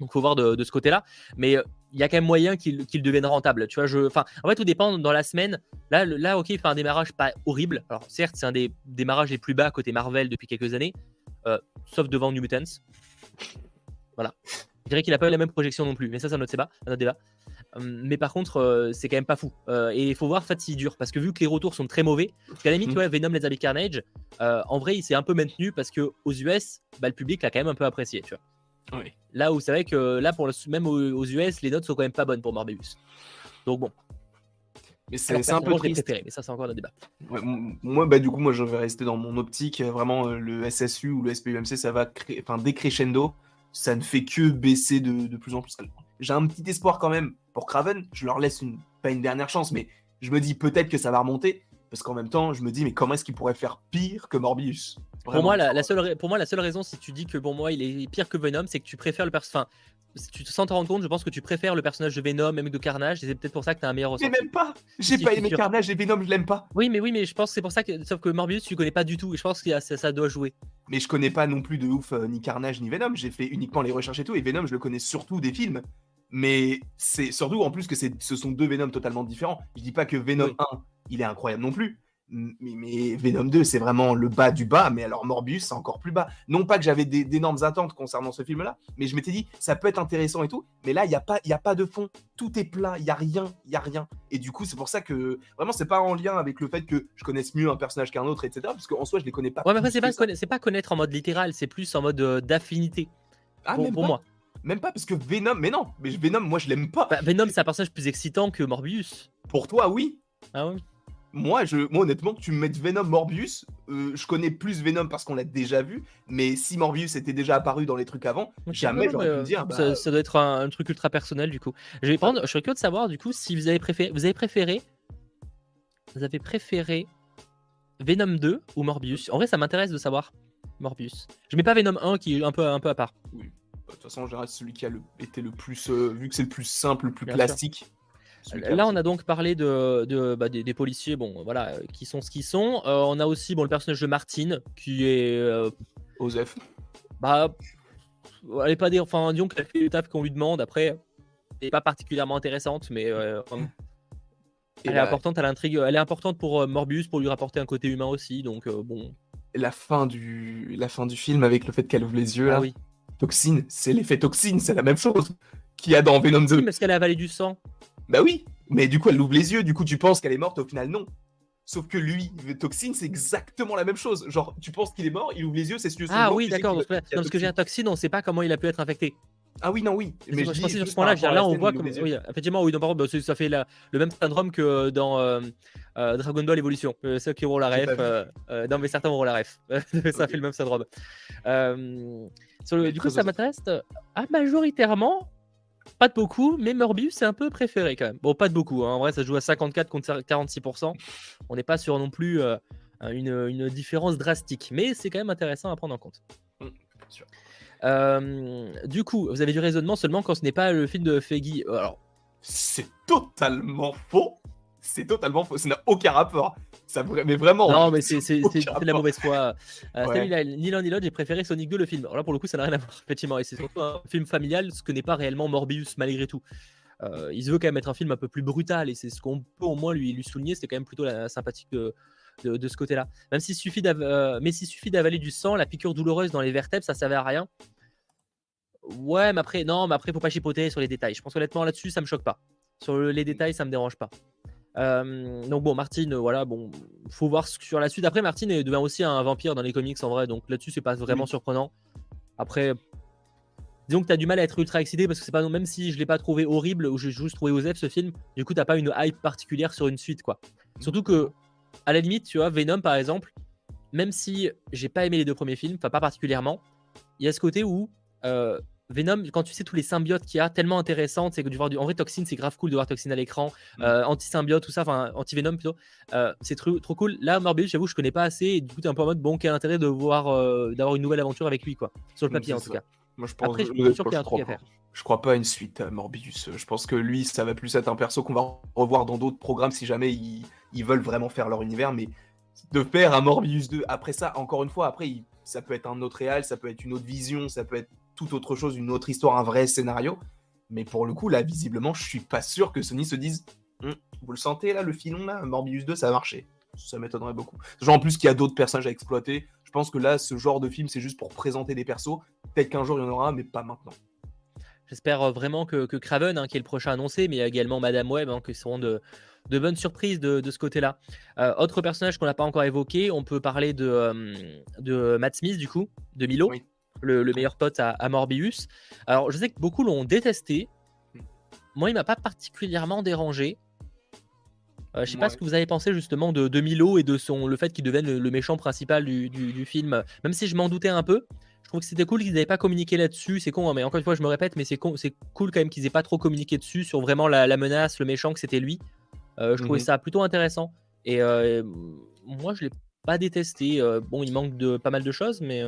Donc faut voir de, de ce côté-là. Mais euh, il y a quand même moyen qu'il devienne rentable. Tu vois, je, enfin, en fait, tout dépend dans la semaine. Là, le- là, ok, il fait un démarrage pas horrible. Alors certes, c'est un des démarrages les plus bas côté Marvel depuis quelques années, euh, sauf devant New Mutants. Voilà. Je dirais qu'il a pas eu la même projection non plus, mais ça, c'est un autre débat. Un autre débat. Hum, Mais par contre, euh, c'est quand même pas fou. Euh, et il faut voir en fait s'il dure. Parce que vu que les retours sont très mauvais, qu'à la limite, tu vois, Venom, les Carnage, en vrai, il s'est un peu maintenu parce que aux US, bah, le public l'a quand même un peu apprécié. Tu vois. Oui. Là où c'est vrai que là, pour le, même aux, US, les notes sont quand même pas bonnes pour Morbius. Donc bon, Mais c'est un peu triste. préféré, mais ça, c'est encore un débat. Ouais, moi, bah, du coup, moi, je vais rester dans mon optique. euh, Vraiment, euh, le SSU ou le SPUMC, ça va enfin, décrescendo. Ça ne fait que baisser de, de plus en plus. J'ai un petit espoir quand même pour Craven. Je leur laisse une, pas une dernière chance, mais je me dis peut-être que ça va remonter. Parce qu'en même temps, je me dis, mais comment est-ce qu'il pourrait faire pire que Morbius? Pour moi, la, la seule, pour moi, la seule raison, si tu dis que pour moi, il est pire que Venom, c'est que tu préfères le personnage. Enfin, si tu te sens te rendre compte, je pense que tu préfères le personnage de Venom, même de Carnage, et c'est peut-être pour ça que tu as un meilleur Mais ressenti. même pas J'ai pas aimé. Carnage et Venom, je l'aime pas. Oui, mais oui, mais je pense que c'est pour ça que. Sauf que Morbius, tu connais pas du tout, et je pense que ça, ça doit jouer. Mais je connais pas non plus de ouf euh, ni Carnage ni Venom. J'ai fait uniquement les recherches et tout. Et Venom, je le connais surtout des films. Mais c'est surtout en plus que ce sont deux Venom totalement différents. Je dis pas que Venom Oui. 1, il est incroyable non plus. Mais, mais Venom 2, c'est vraiment le bas du bas. Mais alors Morbius, c'est encore plus bas. Non pas que j'avais d'énormes attentes concernant ce film-là, mais je m'étais dit, ça peut être intéressant et tout. Mais là, il n'y a, pas- y a pas de fond. Tout est plat. Il n'y a rien. Il y a rien. Et du coup, c'est pour ça que vraiment, c'est pas en lien avec le fait que je connaisse mieux un personnage qu'un autre, etc. Parce qu'en soi, je les connais pas. Ouais, mais après, c'est pas, conna- pas connaître en mode littéral, c'est plus en mode euh, d'affinité. Ah, pour même pour pas. moi. Même pas parce que Venom, mais non, mais Venom, moi je l'aime pas. Bah, Venom, c'est un personnage plus excitant que Morbius. Pour toi, oui. Ah ouais Moi, je, moi honnêtement, que tu me mettes Venom, Morbius, euh, je connais plus Venom parce qu'on l'a déjà vu. Mais si Morbius était déjà apparu dans les trucs avant, jamais j'aurais pu me dire. bah, ça, ça doit être un, un truc ultra personnel du coup. Je vais prendre, je serais curieux de savoir du coup si vous avez préféré, vous avez préféré, vous avez préféré Venom 2 ou Morbius? En vrai, ça m'intéresse de savoir Morbius. Je mets pas Venom 1 qui est un peu un peu à part. De toute façon, en général, c'est celui qui a le- été le plus, euh, vu que c'est le plus simple, le plus Bien classique. Là, on a donc parlé de, de- bah, des, des policiers, bon voilà, qui sont ce qu'ils sont. Euh, on a aussi bon le personnage de Martine qui est euh, Osef. bah elle est pas des enfin disons qu'elle fait l'étape qu'on lui demande après elle est pas particulièrement intéressante mais euh, elle est importante à l'intrigue elle est importante pour Morbius pour lui rapporter un côté humain aussi donc bon la fin du, la fin du film avec le fait qu'elle ouvre les yeux, ah là. oui Toxine, c'est l'effet toxine, c'est la même chose qu'il y a dans Venom 2. Oui, parce qu'elle a avalé du sang Bah oui, mais du coup elle ouvre les yeux, du coup tu penses qu'elle est morte, au final non. Sauf que lui, Toxine, c'est exactement la même chose. Genre, tu penses qu'il est mort, il ouvre les yeux, c'est sûr. ah oui d'accord qu'il- dans ce, qu'il y a dans ce que j'ai un Toxine. on sait pas comment il a pu être infecté Ah oui, non, oui. mais je pensais sur ce point-là à là on voit comme oui, effectivement oui non, par contre, bah, ça fait la- le même syndrome que dans euh, euh, Dragon Ball Evolution Euh, ceux qui auront la ref euh, non mais certains auront la ref ça fait le même syndrome sur le- Mais du coup ça m'intéresse euh, ah, majoritairement pas de beaucoup mais Morbius c'est un peu préféré quand même bon pas de beaucoup hein. en vrai ça joue à 54 contre 46% on n'est pas sur non plus euh, une, une différence drastique mais c'est quand même intéressant à prendre en compte Mm, sûr. Euh, du coup, vous avez du raisonnement seulement quand ce n'est pas le film de Feggy. Euh, Alors, C'est totalement faux. C'est totalement faux. Ça n'a aucun rapport. Ça, mais vraiment. non, mais c'est de la mauvaise foi. Euh, Ouais. salut, ni l'un ni l'autre, j'ai préféré Sonic 2 le film. Alors là, pour le coup, ça n'a rien à voir, effectivement. Et c'est surtout un film familial, ce que n'est pas réellement Morbius malgré tout. Euh, il se veut quand même être un film un peu plus brutal et c'est ce qu'on peut au moins lui, lui souligner. C'était quand même plutôt la, sympathique de, de, de ce côté-là. Même s'il suffit d'av- euh, s'il suffit d'avaler du sang, la piqûre douloureuse dans les vertèbres, ça servait à rien. Ouais, mais après, non, mais après, faut pas chipoter sur les détails. Je pense honnêtement là-dessus, ça me choque pas. Sur le- les détails, ça me dérange pas. Euh, donc bon, Martine, euh, voilà, bon, faut voir sur la suite. Après, Martine devient aussi un vampire dans les comics en vrai, donc là-dessus, c'est pas vraiment Oui. surprenant. Après, disons que t'as du mal à être ultra excité parce que c'est pas, même si je l'ai pas trouvé horrible ou j'ai juste trouvé Osef ce film, du coup, t'as pas une hype particulière sur une suite, quoi. Surtout que, à la limite, tu vois, Venom par exemple, même si j'ai pas aimé les deux premiers films, enfin pas particulièrement, il y a ce côté où euh, Venom, quand tu sais tous les symbiotes qu'il y a, tellement intéressantes, c'est que du voir du. En vrai, Toxine, c'est grave cool de voir Toxine à l'écran, Mm. euh, anti-symbiote, tout ça, enfin anti-Venom plutôt, euh, c'est trop, trop cool. Là, Morbius, j'avoue, je connais pas assez, et du coup, t'es un peu en mode, bon, quel intérêt de voir, euh, d'avoir une nouvelle aventure avec lui, quoi, sur le Mm, papier en tout cas. Moi, je pense, Après, je suis honnêtement, sûr qu'il y a un je truc à crois faire. pas. Je crois pas à une suite à Morbius. Je pense que lui, ça va plus être un perso qu'on va revoir dans d'autres programmes si jamais ils, ils veulent vraiment faire leur univers. Mais de faire un Morbius 2, après ça, encore une fois, après, il- ça peut être un autre réal, ça peut être une autre vision, ça peut être toute autre chose, une autre histoire, un vrai scénario. Mais pour le coup, là, visiblement, je suis pas sûr que Sony se dise Hum, Vous le sentez là, le filon là Morbius 2, ça a marché. Ça m'étonnerait beaucoup. Genre, en plus qu'il y a d'autres personnages à exploiter. Je pense que là, ce genre de film, c'est juste pour présenter des persos. Peut-être qu'un jour, il y en aura, mais pas maintenant. J'espère euh, vraiment que, que Craven, hein, qui est le prochain annoncé, mais également Madame Web, hein, qui seront de, de bonnes surprises de, de ce côté-là. Euh, autre personnage qu'on n'a pas encore évoqué, on peut parler de, euh, de Matt Smith, du coup, de Milo, Oui. Le, le meilleur pote à, à Morbius. Alors, je sais que beaucoup l'ont détesté. Moi, il m'a pas particulièrement dérangé. je sais pas ce que vous avez pensé justement de, de Milo et de son le fait qu'il devienne le, méchant principal du, du, film, même si je m'en doutais un peu. Je trouve que c'était cool qu'ils n'avaient pas communiqué là-dessus. C'est con, hein, mais encore une fois, je me répète, mais c'est c'est cool quand même qu'ils aient pas trop communiqué dessus sur vraiment la, la menace, le méchant que c'était lui. je trouvais mhm. ça plutôt intéressant. Et moi, je l'ai pas détesté. bon, il manque de pas mal de choses, mais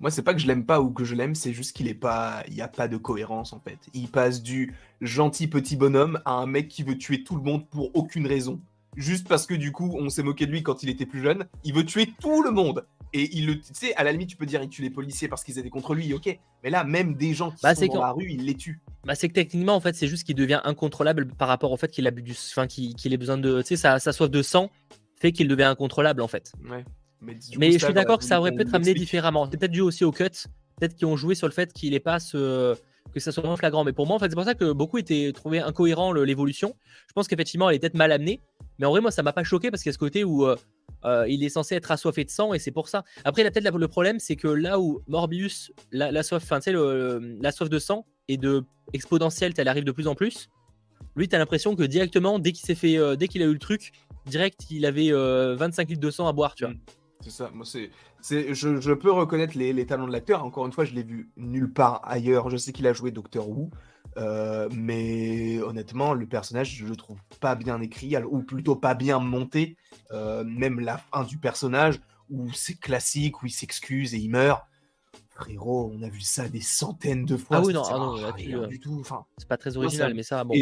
moi, c'est pas que je l'aime pas ou que je l'aime, c'est juste qu'il est pas, il y a pas de cohérence en fait. Il passe du gentil petit bonhomme à un mec qui veut tuer tout le monde pour aucune raison, juste parce que du coup, on s'est moqué de lui quand il était plus jeune. Il veut tuer tout le monde. Et il le, tu sais, à la limite, tu peux dire il tue les policiers parce qu'ils étaient contre lui, ok. Mais là, même des gens qui bah, sont dans la rue, il les tue. Bah, c'est que techniquement, en fait, c'est juste qu'il devient incontrôlable par rapport au fait qu'il a bu du, enfin, qu'il ait besoin de, tu sais, sa, sa soif de sang fait qu'il devient incontrôlable en fait. Ouais. Mais, je suis d'accord que ça aurait pu être amené différemment. C'est peut-être dû aussi au cut, peut-être qu'ils ont joué sur le fait qu'il n'est pas ce que ça soit moins flagrant. Mais pour moi, en fait, c'est pour ça que beaucoup étaient trouvé incohérent l'évolution. Je pense qu'effectivement, elle est peut-être mal amenée. Mais en vrai, moi, ça m'a pas choqué parce qu'il y a ce côté où euh, euh, il est censé être assoiffé de sang et c'est pour ça. Après, peut-être le problème, c'est que là où Morbius, la, soif, enfin, tu sais, la soif de sang est de exponentielle, elle arrive de plus en plus. Lui, tu as l'impression que directement, dès qu'il s'est fait, euh, dès qu'il a eu le truc, direct, il avait 25 litres de sang à boire, tu vois. Mm. C'est ça. Moi, c'est, je, peux reconnaître les, les talents de l'acteur. Encore une fois, je l'ai vu nulle part ailleurs. Je sais qu'il a joué Doctor Who. Euh, mais honnêtement, le personnage, je le trouve pas bien écrit, ou plutôt pas bien monté. Euh, même la fin du personnage, où c'est classique, où il s'excuse et il meurt. Frérot, on a vu ça des centaines de fois. Ah oui, non, ah non euh, du tout. Enfin, c'est pas très original, mais ça, bon,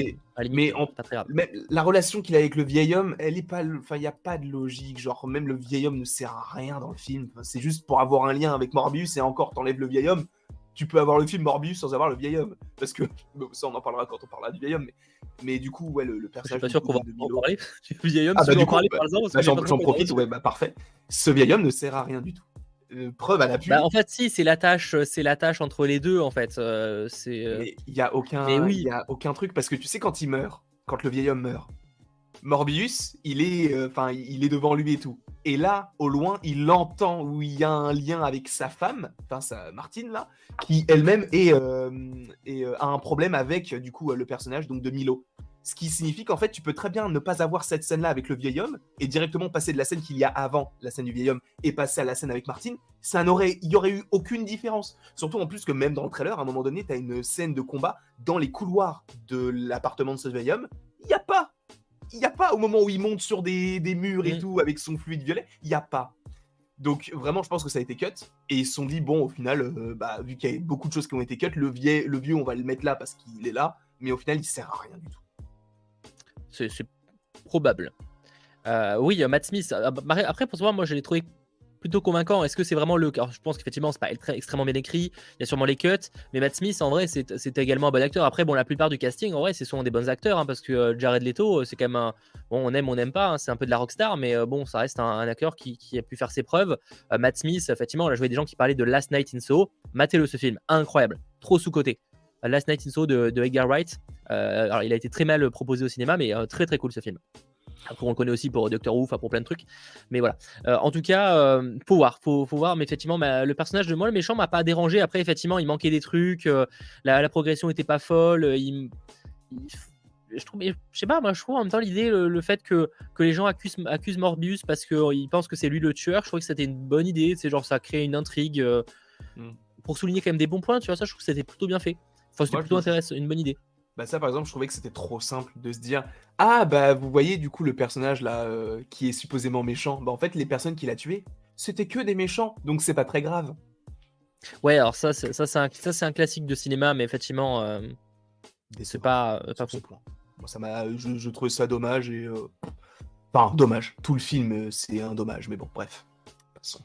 mais pas très grave. la relation qu'il a avec le vieil homme, elle est pas, enfin, il n'y a pas de logique. Genre, même le vieil homme ne sert à rien dans le film. c'est juste pour avoir un lien avec Morbius et encore, t'enlèves le vieil homme. Tu peux avoir le film Morbius sans avoir le vieil homme. Parce que ça, on en parlera quand on parlera du vieil homme. Mais, mais du coup, ouais, le, personnage. Je suis pas sûr qu'on va en parler du vieil homme. Ah, bah, du coup, bah, j'en profite, ouais, bah, parfait. Ce vieil homme ne sert à rien du tout. Euh, preuve à l'appui. Bah, en fait, si, c'est la tâche, euh, c'est la tâche entre les deux, en fait. Euh, c'est. Il y a aucun, oui. il y a aucun truc parce que tu sais quand il meurt, quand le vieil homme meurt, Morbius, il est, enfin, il est devant lui et tout. Et là, au loin, il entend où il y a un lien avec sa femme, enfin sa Martine là, qui elle-même est, a un problème avec du coup le personnage donc de Milo. Ce qui signifie qu'en fait, tu peux très bien ne pas avoir cette scène-là avec le vieil homme et directement passer de la scène qu'il y a avant la scène du vieil homme et passer à la scène avec Martine. Ça n'aurait, il y aurait eu aucune différence. Surtout en plus que même dans le trailer, à un moment donné, tu as une scène de combat dans les couloirs de l'appartement de ce vieil homme. Il n'y a pas. Il n'y a pas au moment où il monte sur des, murs et mm. tout avec son fluide violet. Il n'y a pas. Donc vraiment, je pense que ça a été cut. Et ils se sont dit, bon, au final, euh, bah, vu qu'il y a beaucoup de choses qui ont été cut, le, vieux, le vieux, on va le mettre là parce qu'il est là. Mais au final, il sert à rien du tout. C'est probable. Euh, oui, Matt Smith. Euh, bah, après, pour moi, moi, je l'ai trouvé plutôt convaincant. Est-ce que c'est vraiment le. Alors, je pense qu'effectivement, c'est pas extrêmement bien écrit. Il y a sûrement les cuts. Mais Matt Smith, en vrai, c'est également un bon acteur. Après, bon, la plupart du casting, en vrai, c'est souvent des bons acteurs. Hein, parce que euh, Jared Leto, c'est quand même un. Bon, on aime, on n'aime pas. Hein, c'est un peu de la rockstar. Mais bon, ça reste un, acteur qui, a pu faire ses preuves. Matt Smith, effectivement, on a joué des gens qui parlaient de Last Night in Soho. Matez-le, ce film. Incroyable. Trop sous-côté. Last Night in Soho de, de Edgar Wright. Euh, alors, il a été très mal proposé au cinéma, mais euh, très très cool ce film. Après, on le connaît aussi pour Doctor Who, pour plein de trucs. Mais voilà. Euh, en tout cas, faut voir, faut, faut, voir. Mais effectivement, le personnage de moi, le méchant, m'a pas dérangé. Après, effectivement, il manquait des trucs. La, progression était pas folle. Il, je trouve, je sais pas, moi, je trouve en même temps l'idée, le, fait que, que les gens accusent, accusent Morbius parce qu'ils pensent que c'est lui le tueur. Je trouve que c'était une bonne idée. C'est genre, ça crée une intrigue. Mm. Pour souligner quand même des bons points, tu vois, ça, je trouve que c'était plutôt bien fait. Enfin, c'était plutôt intéressant, une bonne idée. Bah ça par exemple, je trouvais que c'était trop simple de se dire ah bah vous voyez du coup le personnage là euh, qui est supposément méchant, bah en fait les personnes qu'il a tuées, c'était que des méchants, donc c'est pas très grave. Ouais, alors ça c'est ça c'est un, ça, un classique de cinéma mais effectivement euh, c'est pas euh, pas fou. Moi ça m'a je, je trouvais ça dommage et enfin dommage, tout le film c'est un dommage mais bon bref. Passons.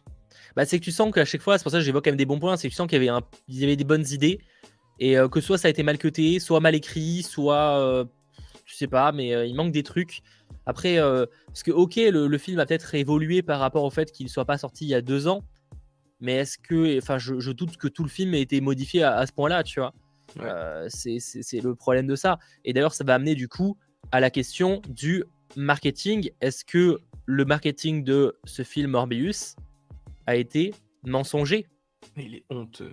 Bah c'est que tu sens qu'à chaque fois, c'est pour ça que j'évoque quand même des bons points, c'est que tu sens qu'il y avait un il y avait des bonnes idées et euh, que soit ça a été mal cuté, soit mal écrit, soit euh, je sais pas, mais euh, il manque des trucs. Après, parce que ok, le, film a peut-être évolué par rapport au fait qu'il soit pas sorti il y a deux ans, mais est-ce que, enfin, je, doute que tout le film ait été modifié à, ce point-là, tu vois. c'est le problème de ça. Et d'ailleurs, ça va amener du coup à la question du marketing. Est-ce que le marketing de ce film Morbius a été mensonger? Il est honteux.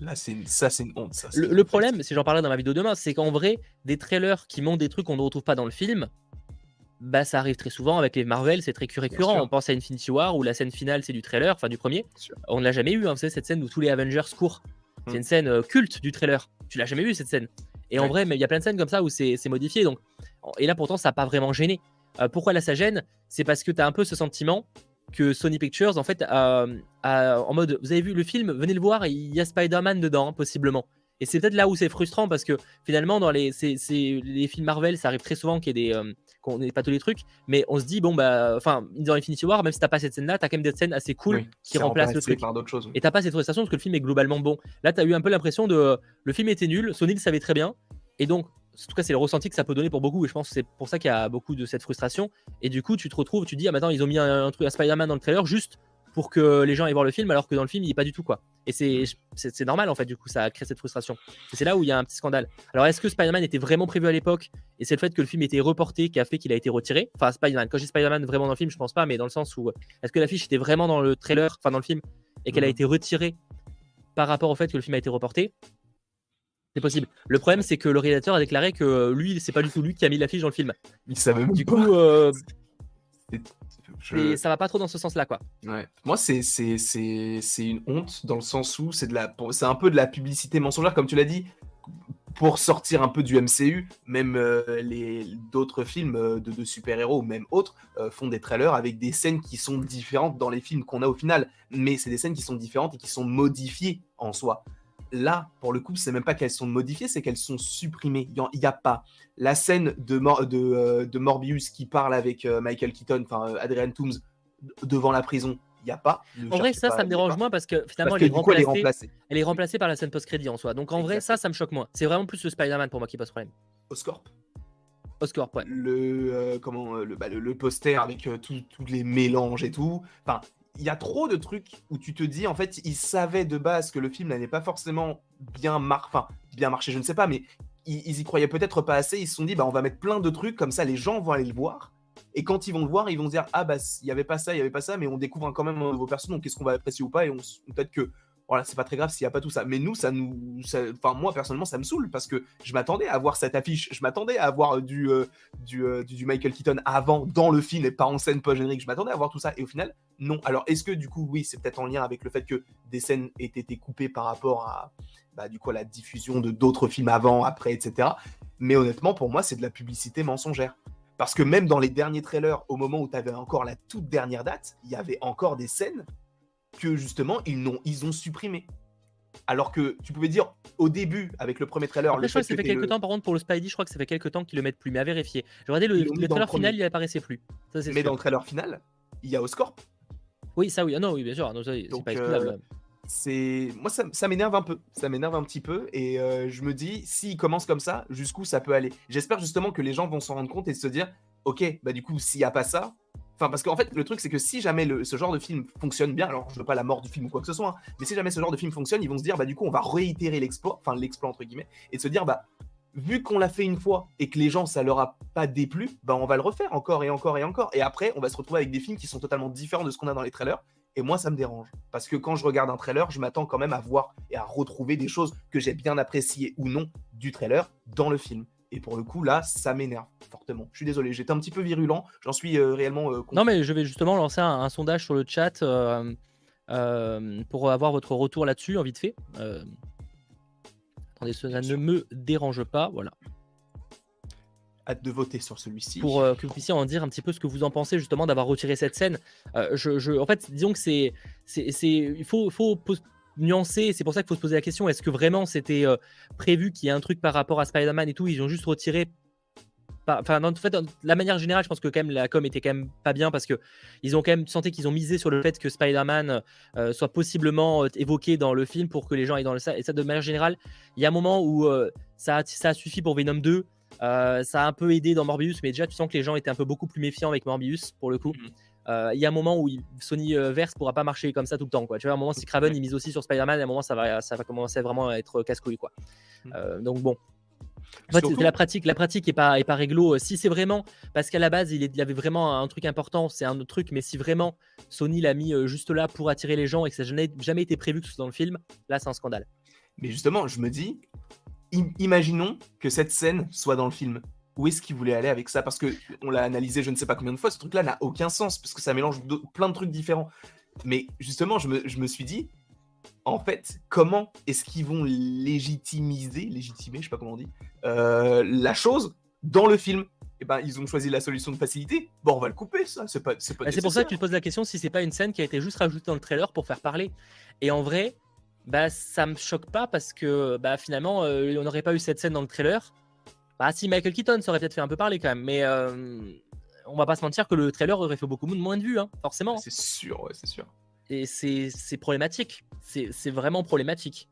Là, c'est ça, c'est une honte. Ça, le, problème, si j'en parlerai dans ma vidéo demain, c'est qu'en vrai, des trailers qui montrent des trucs qu'on ne retrouve pas dans le film, bah, ça arrive très souvent avec les Marvel, c'est très récurrent. On pense à Infinity War où la scène finale c'est du trailer, enfin du premier. On ne l'a jamais eu, hein, vous savez, cette scène où tous les Avengers courent. C'est hmm. une scène euh, culte du trailer. Tu l'as jamais vu cette scène. Et en vrai, il y a plein de scènes comme ça où c'est modifié. Donc, et là pourtant, ça n'a pas vraiment gêné. Euh, pourquoi là ça gêne? C'est parce que tu as un peu ce sentiment que Sony Pictures, en fait, a, en mode, vous avez vu le film, venez le voir, il y a Spider-Man dedans, possiblement. Et c'est peut-être là où c'est frustrant parce que finalement, dans les, les films Marvel, ça arrive très souvent qu'il y ait des, euh, qu'on n'ait pas tous les trucs, mais on se dit, bon, bah, enfin, dans Infinity War, même si t'as pas cette scène-là, t'as quand même des scènes assez cool qui remplacent le truc. Par choses, Et t'as pas cette frustration parce que le film est globalement bon. Là, t'as eu un peu l'impression de. Le film était nul, Sony le savait très bien, et donc, en tout cas, c'est le ressenti que ça peut donner pour beaucoup, et je pense que c'est pour ça qu'il y a beaucoup de cette frustration. Et du coup, tu te retrouves, tu te dis, ah, maintenant, ils ont mis un, truc à Spider-Man dans le trailer juste pour que les gens aillent voir le film, alors que dans le film, il est pas du tout quoi. Et c'est normal en fait, du coup, ça a créé cette frustration. Et c'est là où il y a un petit scandale. Alors, est-ce que Spider-Man était vraiment prévu à l'époque Et c'est le fait que le film était reporté qui a fait qu'il a été retiré? Enfin, Spider-Man, quand dis Spider-Man vraiment dans le film, je pense pas, mais dans le sens où est-ce que l'affiche était vraiment dans le trailer, enfin dans le film, et qu'elle a mhm. été retirée par rapport au fait que le film a été reporté? C'est possible. Le problème, c'est que le réalisateur a déclaré que lui, c'est pas du tout lui qui a mis l'affiche dans le film. Il savait même Du coup, euh, et ça va pas trop dans ce sens-là, quoi. Ouais. Moi, c'est une honte dans le sens où c'est de la, c'est un peu de la publicité mensongère, comme tu l'as dit, pour sortir un peu du MCU. Même euh, les d'autres films euh, de, super-héros, même autres, euh, font des trailers avec des scènes qui sont différentes dans les films qu'on a au final. Mais c'est des scènes qui sont différentes et qui sont modifiées en soi là, pour le coup, c'est même pas qu'elles sont modifiées, c'est qu'elles sont supprimées. Il n'y a, pas. La scène de, euh, de, Morbius qui parle avec euh, Michael Keaton, enfin euh, Adrian Toomes, devant la prison, il n'y a pas. En vrai, ça, ça me dérange moins parce que finalement, elle, est remplacée, elle, est remplacée. par la scène post-crédit en soi. Donc en vrai, ça, ça me choque moins. C'est vraiment plus le Spider-Man pour moi qui pose problème. Oscorp Oscorp, ouais. Le, comment, le, bah, le, poster avec tous les mélanges et tout. Enfin, il y a trop de trucs où tu te dis, en fait, ils savaient de base que le film n'allait pas forcément bien, mar bien marcher, je ne sais pas, mais ils, y croyaient peut-être pas assez. Ils se sont dit, bah, on va mettre plein de trucs, comme ça, les gens vont aller le voir. Et quand ils vont le voir, ils vont se dire, ah, bah, il n'y avait pas ça, il n'y avait pas ça, mais on découvre quand même un nouveau personnage, donc qu'est-ce qu'on va apprécier ou pas, et on peut-être que voilà, c'est pas très grave s'il n'y a pas tout ça. Mais nous, ça nous. Enfin, moi, personnellement, ça me saoule parce que je m'attendais à avoir cette affiche. Je m'attendais à avoir du, euh, euh, du, du, Michael Keaton avant, dans le film et pas en scène post-générique. Je m'attendais à avoir tout ça. Et au final, non. Alors, est-ce que du coup, oui, c'est peut-être en lien avec le fait que des scènes aient été coupées par rapport à. Bah, du coup, la diffusion de d'autres films avant, après, etc. Mais honnêtement, pour moi, c'est de la publicité mensongère. Parce que même dans les derniers trailers, au moment où tu avais encore la toute dernière date, il y avait encore des scènes que justement ils ont, ils ont supprimé. Alors que tu pouvais dire au début avec le premier trailer. le je crois que ça fait quelques temps, par contre, pour le Spidey, je crois que ça fait quelques temps qu'ils le mettent plus, mais à vérifier. Je regardais le, le trailer final, il apparaissait plus. mais dans le trailer final, il y a Oscorp. Oui, ça oui, ah non, oui, bien sûr, c'est pas excusable. Euh, c'est moi ça, m'énerve un peu, ça m'énerve un petit peu et euh, je me dis s'il commence comme ça, jusqu'où ça peut aller? J'espère justement que les gens vont s'en rendre compte et se dire ok, bah du coup s'il n'y a pas ça, Enfin, parce qu'en fait, le truc, c'est que si jamais ce genre de film fonctionne bien, alors je veux pas la mort du film ou quoi que ce soit, hein, mais si jamais ce genre de film fonctionne, ils vont se dire, bah du coup, on va réitérer l'exploit, enfin l'exploit entre guillemets, et se dire, bah vu qu'on l'a fait une fois et que les gens ça leur a pas déplu, bah on va le refaire encore et encore et encore, et après, on va se retrouver avec des films qui sont totalement différents de ce qu'on a dans les trailers. Et moi, ça me dérange. Parce que quand je regarde un trailer, je m'attends quand même à voir et à retrouver des choses que j'ai bien appréciées ou non du trailer dans le film. Et pour le coup, là, ça m'énerve fortement. Je suis désolé, j'étais un petit peu virulent. J'en suis euh, réellement. Euh, non, mais je vais justement lancer un, sondage sur le chat euh, pour avoir votre retour là-dessus, en vite fait. Attendez, ça ne me dérange pas. Voilà. Hâte de voter sur celui-ci. Pour que vous puissiez en dire un petit peu ce que vous en pensez, justement, d'avoir retiré cette scène. Je, en fait, disons que c'est. Il faut, faut nuancé. C'est pour ça qu'il faut se poser la question est-ce que vraiment c'était euh, prévu qu'il y ait un truc par rapport à Spider-Man et tout Ils ont juste retiré. Enfin, en fait, de la manière générale, je pense que quand même la com était quand même pas bien parce que ils ont quand même senti qu'ils ont misé sur le fait que Spider-Man euh, soit possiblement euh, évoqué dans le film pour que les gens aient dans le ça. Et ça, de manière générale, il y a un moment où ça, a, ça a suffi pour Venom 2. ça a un peu aidé dans Morbius, mais déjà tu sens que les gens étaient un peu beaucoup plus méfiants avec Morbius pour le coup. Mmh. Euh, il y a un moment où Sony euh, Verse pourra pas marcher comme ça tout le temps. Quoi. Tu vois, à un moment, si Craven il mise aussi sur Spider-Man, à un moment, ça va, ça va commencer vraiment à être casse-couille. Quoi. Mm. Euh, donc bon. En fait, la pratique, la pratique est pas, est pas réglo. Si c'est vraiment, parce qu'à la base, il, il, avait vraiment un truc important, c'est un autre truc, mais si vraiment Sony l'a mis juste là pour attirer les gens et que ça n'a jamais, jamais été prévu que ce soit dans le film, là, c'est un scandale. Mais justement, je me dis, imaginons que cette scène soit dans le film. Où est-ce qu'il voulait aller avec ça Parce que on l'a analysé je ne sais pas combien de fois, ce truc-là n'a aucun sens, parce que ça mélange plein de trucs différents. Mais justement, je me, suis dit, en fait, comment est-ce qu'ils vont légitimiser, légitimer, je sais pas comment on dit, euh, la chose dans le film? Eh ben, ils ont choisi la solution de facilité. Bon, on va le couper, ça. C'est pas, c'est bah, pour ça que tu te poses la question si c'est pas une scène qui a été juste rajoutée dans le trailer pour faire parler. Et en vrai, bah, ça me choque pas parce que bah, finalement, euh, on n'aurait pas eu cette scène dans le trailer. Bah, si Michael Keaton, ça aurait peut-être fait un peu parler quand même. Mais euh, on va pas se mentir que le trailer aurait fait beaucoup moins de vues, hein, forcément. C'est sûr, ouais, c'est sûr. Et c'est problématique. C'est vraiment problématique.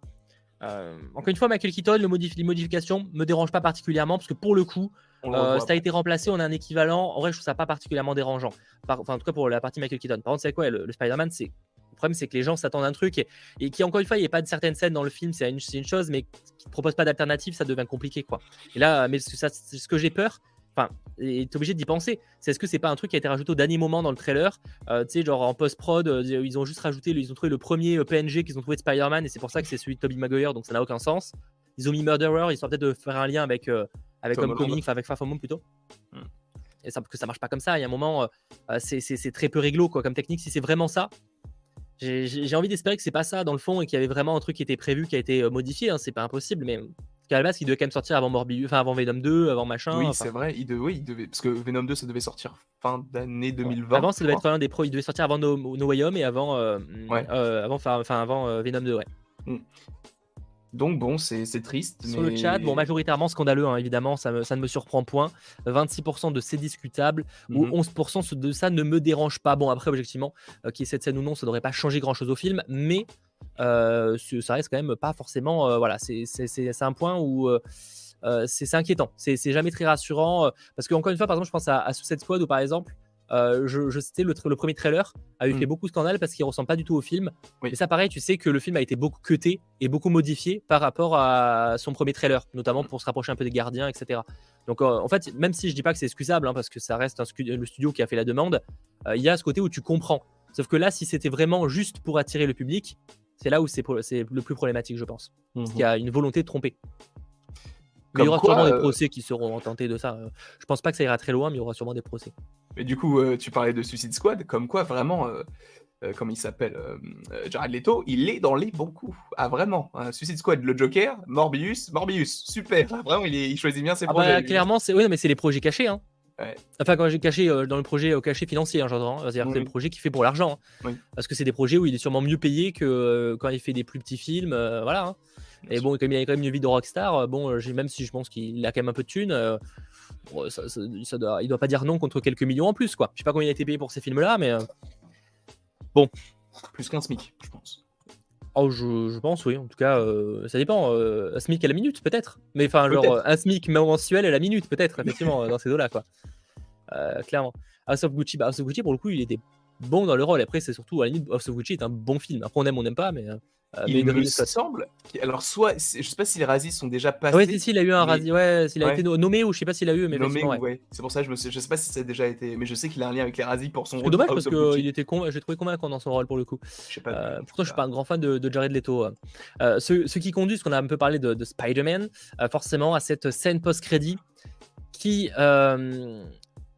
Euh, encore une fois, Michael Keaton, le les modifications me dérangent pas particulièrement parce que pour le coup, euh, ça a été remplacé, on a un équivalent. En vrai, je trouve ça pas particulièrement dérangeant. enfin, en tout cas, pour la partie Michael Keaton. Par contre, c'est quoi le, Spider-Man C'est le problème, c'est que les gens s'attendent à un truc et, et qui, encore une fois, il n'y a pas de certaines scènes dans le film, c'est une, une, chose, mais qui ne propose pas d'alternative, ça devient compliqué, quoi. Et là, mais ce, ce que j'ai peur, Enfin, tu es obligé d'y penser. C'est est-ce que c'est pas un truc qui a été rajouté au dernier moment dans le trailer euh, Tu sais, genre en post-prod, euh, ils ont juste rajouté, ils ont trouvé le premier euh, PNG qu'ils ont trouvé de Spider-Man et c'est pour ça que c'est celui de Tobey Maguire, donc ça n'a aucun sens. Ils ont mis Murderer, ils sont peut-être de faire un lien avec, avec Homecoming, enfin avec Far From Home plutôt. Hmm. Et ça, que ça marche pas comme ça. Il y a un moment, c'est très peu réglo quoi, comme technique. Si c'est vraiment ça, j'ai envie d'espérer que c'est pas ça dans le fond et qu'il y avait vraiment un truc qui était prévu, qui a été modifié. Hein, c'est pas impossible, mais qu'à la base, il devait quand même sortir avant Morbius, enfin avant Venom 2, avant machin. Oui, c'est vrai, il devait, oui, il devait, parce que Venom 2, ça devait sortir fin d'année 2020. Avant, ça devait être un des pros, il devait sortir avant No, Way Home et avant, euh, euh, avant, enfin, avant euh, Venom 2, ouais. Mm. Donc bon, c'est triste. Sur le chat, bon, majoritairement scandaleux, hein, évidemment, ça, ça, ne me surprend point. 26% de c'est discutable ou 11% mhm. de ça ne me dérange pas. Bon, après, objectivement, qu'il y ait cette scène ou non, ça ne devrait pas changer grand-chose au film, mais euh, ça reste quand même pas forcément. Euh, voilà, c'est un point où. Euh, c'est inquiétant. C'est jamais très rassurant. parce que, encore une fois, par exemple, je pense à, à Suicide Squad où, par exemple, je, je sais, le, le, premier trailer a eu fait mm. beaucoup de scandale parce qu'il ressemble pas du tout au film. Et ça, pareil, tu sais que le film a été beaucoup cuté et beaucoup modifié par rapport à son premier trailer, notamment pour se rapprocher un peu des gardiens, etc. Donc, en fait, même si je dis pas que c'est excusable, hein, parce que ça reste un le studio qui a fait la demande, il y a ce côté où tu comprends. Sauf que là, si c'était vraiment juste pour attirer le public, c'est là où c'est le plus problématique, je pense. Parce qu'il y a une volonté de tromper. Mais il y aura sûrement des euh, procès qui seront tentés de ça. Je pense pas que ça ira très loin, mais il y aura sûrement des procès. Mais du coup, euh, tu parlais de Suicide Squad, comme quoi vraiment, euh, comme il s'appelle, Jared Leto, il est dans les bons coups. Ah vraiment, hein, Suicide Squad, le Joker, Morbius, Morbius, super. vraiment, il, choisit bien ses ah bah, projets. clairement, c'est oui, mais c'est les projets cachés. Hein. Enfin, quand j'ai caché euh, dans le projet au caché financier, hein, j'entends. Hein. C'est-à-dire c'est le projet qui fait pour l'argent. Hein. Parce que c'est des projets où il est sûrement mieux payé que euh, quand il fait des plus petits films. Euh, voilà. Et bon, comme il a quand même une vie de rockstar, bon, même si je pense qu'il a quand même un peu de thunes, ça, doit, il doit pas dire non contre quelques millions en plus. Quoi. Je sais pas combien il a été payé pour ces films-là, mais bon. Plus qu'un SMIC, je pense. Oh, je, pense, oui. En tout cas, euh, ça dépend. Euh, un SMIC à la minute, peut-être. Mais enfin, genre, un SMIC mensuel à la minute, peut-être, effectivement, dans ces eaux-là, quoi. Euh, clairement. House of Gucci, bah, House of Gucci, pour le coup, il était bon dans le rôle. Après, c'est surtout, à la limite, House of Gucci est un bon film. Après, on aime, on n'aime pas, mais. Euh, il me semble. Alors, soit, je sais pas si les Razzies sont déjà passés. Ouais, si, il a eu un Razzie. Ouais, s'il a été nommé ou je sais pas s'il a eu, mais nommé. Ouais. C'est pour ça, je me sais, je sais pas si ça a déjà été, mais je sais qu'il a un lien avec les Razzies pour son rôle. C'est dommage parce que il était con... j'ai trouvé convaincant dans son rôle pour le coup. Je sais pas. Euh, pourtant, je suis pas un grand fan de, Jared Leto. Euh, ce, ce, qui conduit, ce qu'on a un peu parlé de, de Spider-Man, euh, forcément à cette scène post-crédit qui,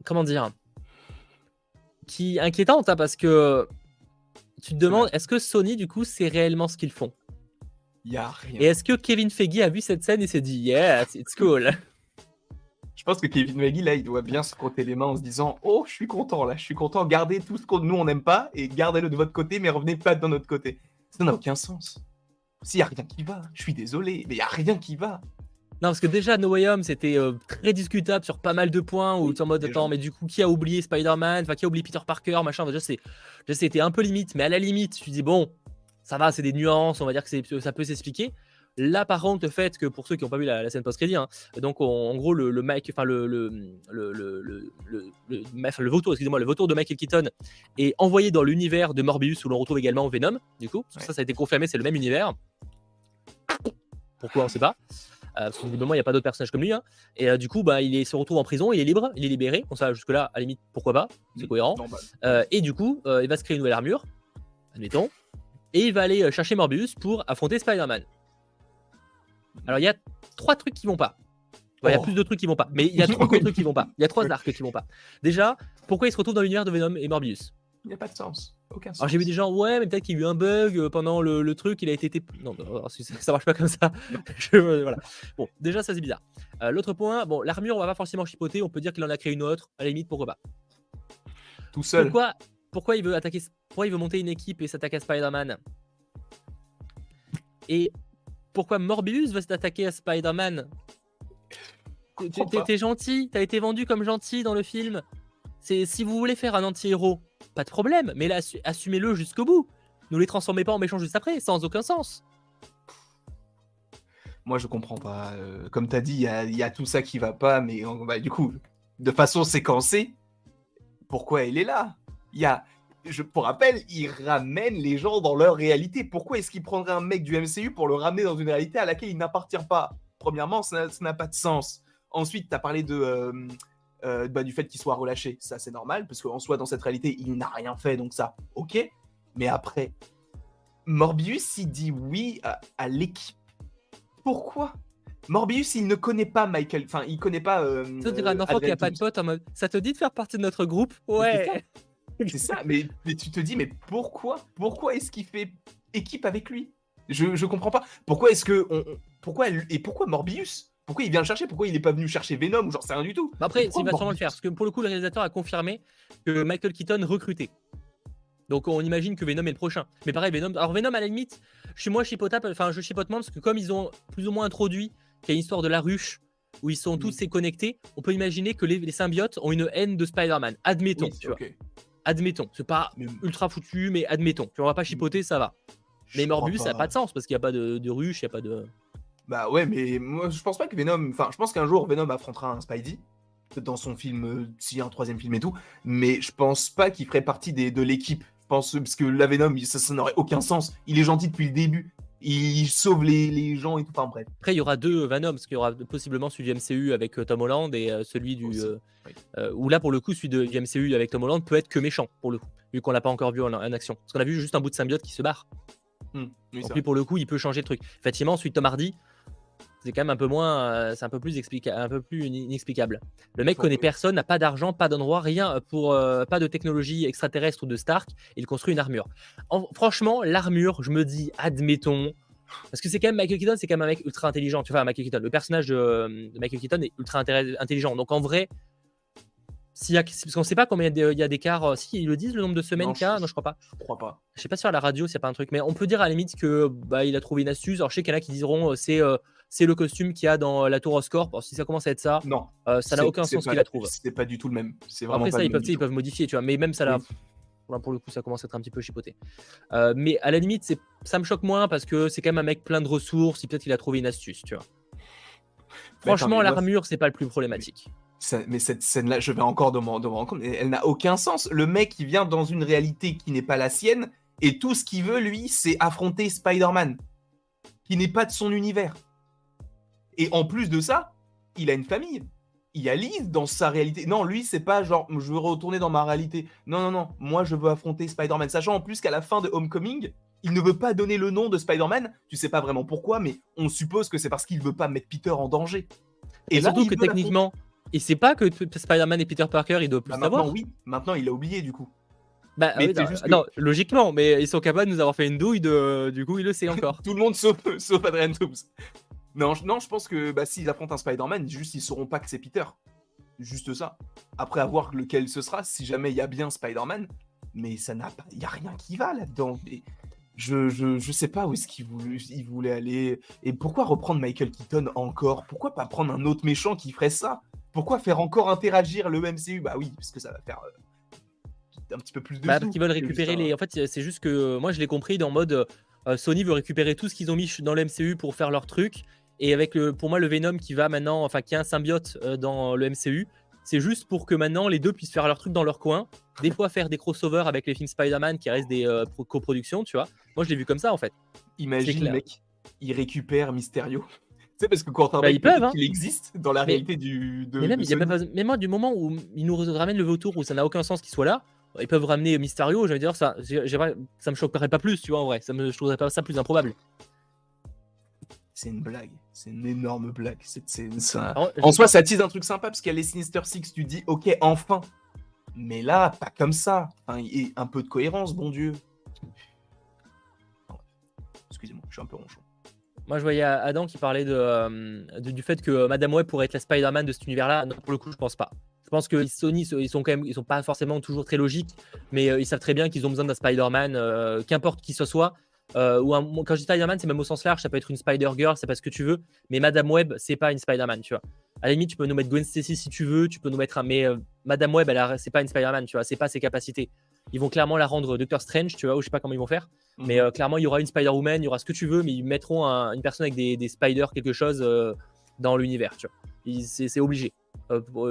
comment dire, qui est inquiétante hein, parce que tu te demandes, est-ce que Sony, du coup, c'est réellement ce qu'ils font? Il y a rien. Et est-ce que Kevin Feige a vu cette scène et s'est dit, yeah, it's cool? Je pense que Kevin Feige, là, il doit bien se frotter les mains en se disant, oh, je suis content, là, je suis content, gardez tout ce que nous, on n'aime pas et gardez-le de votre côté, mais revenez pas de notre côté. Ça n'a aucun sens. S'il n'y a rien qui va, je suis désolé, mais il n'y a rien qui va. Non, parce que déjà, No Way Home, c'était euh, très discutable sur pas mal de points où tu es en mode, attends, mais du coup, qui a oublié Spider-Man? Enfin, qui a oublié Peter Parker Machin? Déjà, c'était un peu limite, mais à la limite, tu dis, bon, ça va, c'est des nuances, on va dire que ça peut s'expliquer. Là, par contre, le fait que pour ceux qui n'ont pas vu la, scène post-crédit, hein, donc en gros, le, le enfin le, le, le, le, le, vautour, excusez-moi, le vautour de Michael Keaton est envoyé dans l'univers de Morbius où l'on retrouve également Venom, du coup, ça, ça a été confirmé, c'est le même univers. Pourquoi on ne sait pas. Euh, parce que il n'y a pas d'autres personnages comme lui. Hein. Et euh, du coup, bah, il se retrouve en prison, il est libre, il est libéré. Bon, ça, jusque-là, à la limite, pourquoi pas C'est cohérent. Euh, et du coup, il va se créer une nouvelle armure, admettons. Et il va aller chercher Morbius pour affronter Spider-Man. Alors, il y a trois trucs qui vont pas. Il y a Oh. plus de trucs qui vont pas. Mais il y a trois trucs qui vont pas. Il y a trois arcs qui vont pas. Déjà, pourquoi ils se retrouvent dans l'univers de Venom et Morbius? Il n'y a pas de sens. Aucun sens. Alors j'ai vu des gens, ouais, mais peut-être qu'il y a eu un bug euh, pendant le, le truc, il a été. Non, ça, ça marche pas comme ça. Je- voilà. Bon, déjà, ça c'est bizarre. Euh, L'autre point, bon, l'armure, on va pas forcément chipoter, on peut dire qu'il en a créé une autre, à la limite, pourquoi pas. Tout seul. Pourquoi, pourquoi il veut attaquer, pourquoi il veut monter une équipe et s'attaquer à Spider-Man? Et pourquoi Morbius veut s'attaquer à Spider-Man? T'es- gentil, t'as été vendu comme gentil dans le film. C'est si vous voulez faire un anti-héros, pas de problème, mais là, assu- assumez-le jusqu'au bout. Ne les transformez pas en méchants juste après, sans aucun sens. Moi, je comprends pas. Euh, comme tu as dit, il y a, tout ça qui va pas, mais bah, du coup, de façon séquencée, pourquoi il est là? Il y a, pour rappel, il ramène les gens dans leur réalité. Pourquoi est-ce qu'il prendrait un mec du MCU pour le ramener dans une réalité à laquelle il n'appartient pas? Premièrement, ça n'a- pas de sens. Ensuite, tu parlé de, euh, euh, bah, du fait qu'il soit relâché. Ça, c'est normal, parce qu'en soi, dans cette réalité, il n'a rien fait, donc ça, ok. Mais après, Morbius, il dit oui à, à l'équipe. Pourquoi? Morbius, il ne connaît pas Michael. Enfin, il connaît pas. euh, Ça dirait un enfant qui a pas de pote en mode Ça te dit de faire partie de notre groupe? Ouais C'est ça, mais, mais tu te dis, mais pourquoi Pourquoi est-ce qu'il fait équipe avec lui? Je, je comprends pas. Pourquoi est-ce que. On, pourquoi Et pourquoi Morbius? Pourquoi il vient le chercher? Pourquoi il est pas venu chercher Venom ou j'en sais rien du tout? Bah Après, il va sûrement le faire, parce que pour le coup, le réalisateur a confirmé que Michael Keaton recrutait. Donc on imagine que Venom est le prochain. Mais pareil, Venom. Alors Venom, à la limite, je suis moins chipotable, enfin je chipote moins parce que comme ils ont plus ou moins introduit qu'il y a une histoire de la ruche où ils sont tous Mm. connectés, on peut imaginer que les, les symbiotes ont une haine de Spider-Man. Admettons, Oui, tu vois. Admettons. C'est pas Mais ultra foutu, mais admettons. Tu vois, on va pas chipoter, ça va. je Mais crois Morbius, ça n'a pas de sens parce qu'il n'y a pas de, de ruche, il n'y a pas de. Bah ouais, mais moi je pense pas que Venom. Enfin, je pense qu'un jour Venom affrontera un Spidey. Dans son film, euh, s'il y a un troisième film et tout. Mais je pense pas qu'il ferait partie des, de l'équipe. Je pense, parce que la Venom, ça, ça n'aurait aucun sens. Il est gentil depuis le début. Il sauve les, les gens et tout. Enfin bref. Après, il y aura deux Venom, parce qu'il y aura possiblement celui du MCU avec euh, Tom Holland et euh, celui du. Euh, oui. euh, où là, pour le coup, celui de, du MCU avec Tom Holland peut être que méchant, pour le coup, vu qu'on l'a pas encore vu en, en action. Parce qu'on a vu juste un bout de symbiote qui se barre. Hmm, oui, Donc lui, pour le coup, il peut changer le truc. Effectivement, de Tom Hardy, c'est quand même un peu moins. euh, c'est un peu plus, explica- un peu plus in- inexplicable. Le mec connaît personne, n'a pas d'argent, pas d'endroit, rien pour. euh, pas de technologie extraterrestre ou de Stark. Il construit une armure. En- franchement, l'armure, je me dis, admettons. Parce que c'est quand même Michael Keaton, c'est quand même un mec ultra intelligent. Tu vois, Michael Keaton, le personnage de, de Michael Keaton est ultra intelligent. Donc en vrai, s'il y a, parce qu'on sait pas combien il y a d'écart. euh, Si ils le disent, le nombre de semaines Non, qu'il y a, je- non, je crois pas. Je crois pas. Je sais pas sur la radio, c'est pas un truc, mais on peut dire à la limite que bah, il a trouvé une astuce. Alors je sais qu'il y en a qui diront c'est euh, c'est le costume qu'il y a dans la tour Oscorp. Alors, si ça commence à être ça, Non. euh, ça n'a aucun sens qu'il la trouve. C'est pas du tout le même. C'est vraiment Après pas ça, le ils peuvent, même ils peuvent modifier, tu vois. Mais même ça, là, Oui. pour le coup, ça commence à être un petit peu chipoté. Euh, mais à la limite, c'est, ça me choque moins parce que c'est quand même un mec plein de ressources. Il peut-être qu'il a trouvé une astuce, tu vois. Franchement, l'armure, c'est pas le plus problématique. Ça- mais cette scène-là, je vais encore de m'en de m'en rendre compte, mais elle n'a aucun sens. Le mec, il vient dans une réalité qui n'est pas la sienne, et tout ce qu'il veut, lui, c'est affronter Spider-Man, qui n'est pas de son univers. Et en plus de ça, il a une famille. Il y a Liz dans sa réalité. Non, lui, c'est pas genre, je veux retourner dans ma réalité. Non, non, non, moi, je veux affronter Spider-Man. Sachant en plus qu'à la fin de Homecoming, il ne veut pas donner le nom de Spider-Man. Tu sais pas vraiment pourquoi, mais on suppose que c'est parce qu'il veut pas mettre Peter en danger. Et, là, surtout il que techniquement, il sait pas que Spider-Man et Peter Parker, ils doivent plus Bah, savoir. maintenant, oui. Maintenant, il a oublié, du coup. Bah, Mais oui, c'est non, juste que- non, logiquement, mais ils sont capables de nous avoir fait une douille, de... du coup, il le sait encore. Tout le monde sauf, sauf Adrian Toomes. Non, je, non, je pense que bah, s'ils affrontent un Spider-Man, juste ils sauront pas que c'est Peter. Juste ça. Après avoir lequel ce sera, si jamais il y a bien Spider-Man, mais ça n'a pas, il y a rien qui va là-dedans. Je, je, je sais pas où est-ce qu'il voulait, il voulait aller. Et pourquoi reprendre Michael Keaton encore? Pourquoi pas prendre un autre méchant qui ferait ça? Pourquoi faire encore interagir le MCU Bah oui, parce que ça va faire euh, un petit peu plus de Bah, parce qu'ils veulent récupérer les. En fait, c'est juste que euh, moi, je l'ai compris dans mode euh, Sony veut récupérer tout ce qu'ils ont mis dans le MCU pour faire leur truc. Et avec le, pour moi, le Venom qui va maintenant, enfin, qui a un symbiote euh, dans le MCU, c'est juste pour que maintenant les deux puissent faire leur truc dans leur coin. Des fois, faire des crossovers avec les films Spider-Man qui restent des euh, pro- coproductions, tu vois. Moi, je l'ai vu comme ça en fait. Imagine, clair. mec, il récupère Mysterio. tu sais, parce que Quentin Bah, ils peuvent, hein. qu'il existe dans la Mais- réalité du. De, mais même, de il y a Sony. même, moi, du moment où ils nous ramènent le vautour où ça n'a aucun sens qu'il soit là, ils peuvent ramener Mysterio. Je veux dire, ça, ça me choquerait pas plus, tu vois, en vrai. Ça me, je trouverais pas ça plus improbable. C'est une blague. C'est une énorme blague. Ça- Alors, En soi, ça tease un truc sympa parce qu'il y a les Sinister Six, tu dis ok, enfin. Mais là, pas comme ça. Enfin, et un peu de cohérence, bon Dieu. Excusez-moi, je suis un peu ronchon. Moi, je voyais Adam qui parlait de, euh, de- du fait que Madame Web pourrait être la Spider-Man de cet univers-là. Non, pour le coup, je pense pas. Je pense que Sony, ils sont quand même, ils sont pas forcément toujours très logiques, mais euh, ils savent très bien qu'ils ont besoin d'un Spider-Man, euh, qu'importe qui ce soit. Euh, ou un- quand je dis Spider-Man, c'est même au sens large, ça peut être une Spider-Girl, c'est pas ce que tu veux, mais Madame Web, c'est pas une Spider-Man, tu vois. À la limite, tu peux nous mettre Gwen Stacy si tu veux, tu peux nous mettre un, mais euh, Madame Web, elle c'est pas une Spider-Man, tu vois, c'est pas ses capacités. Ils vont clairement la rendre Doctor Strange, tu vois, ou je sais pas comment ils vont faire. Mais euh, clairement, il y aura une Spider-Woman, il y aura ce que tu veux, mais ils mettront un- une personne avec des, des spiders, quelque chose dans l'univers, tu vois. C'est obligé.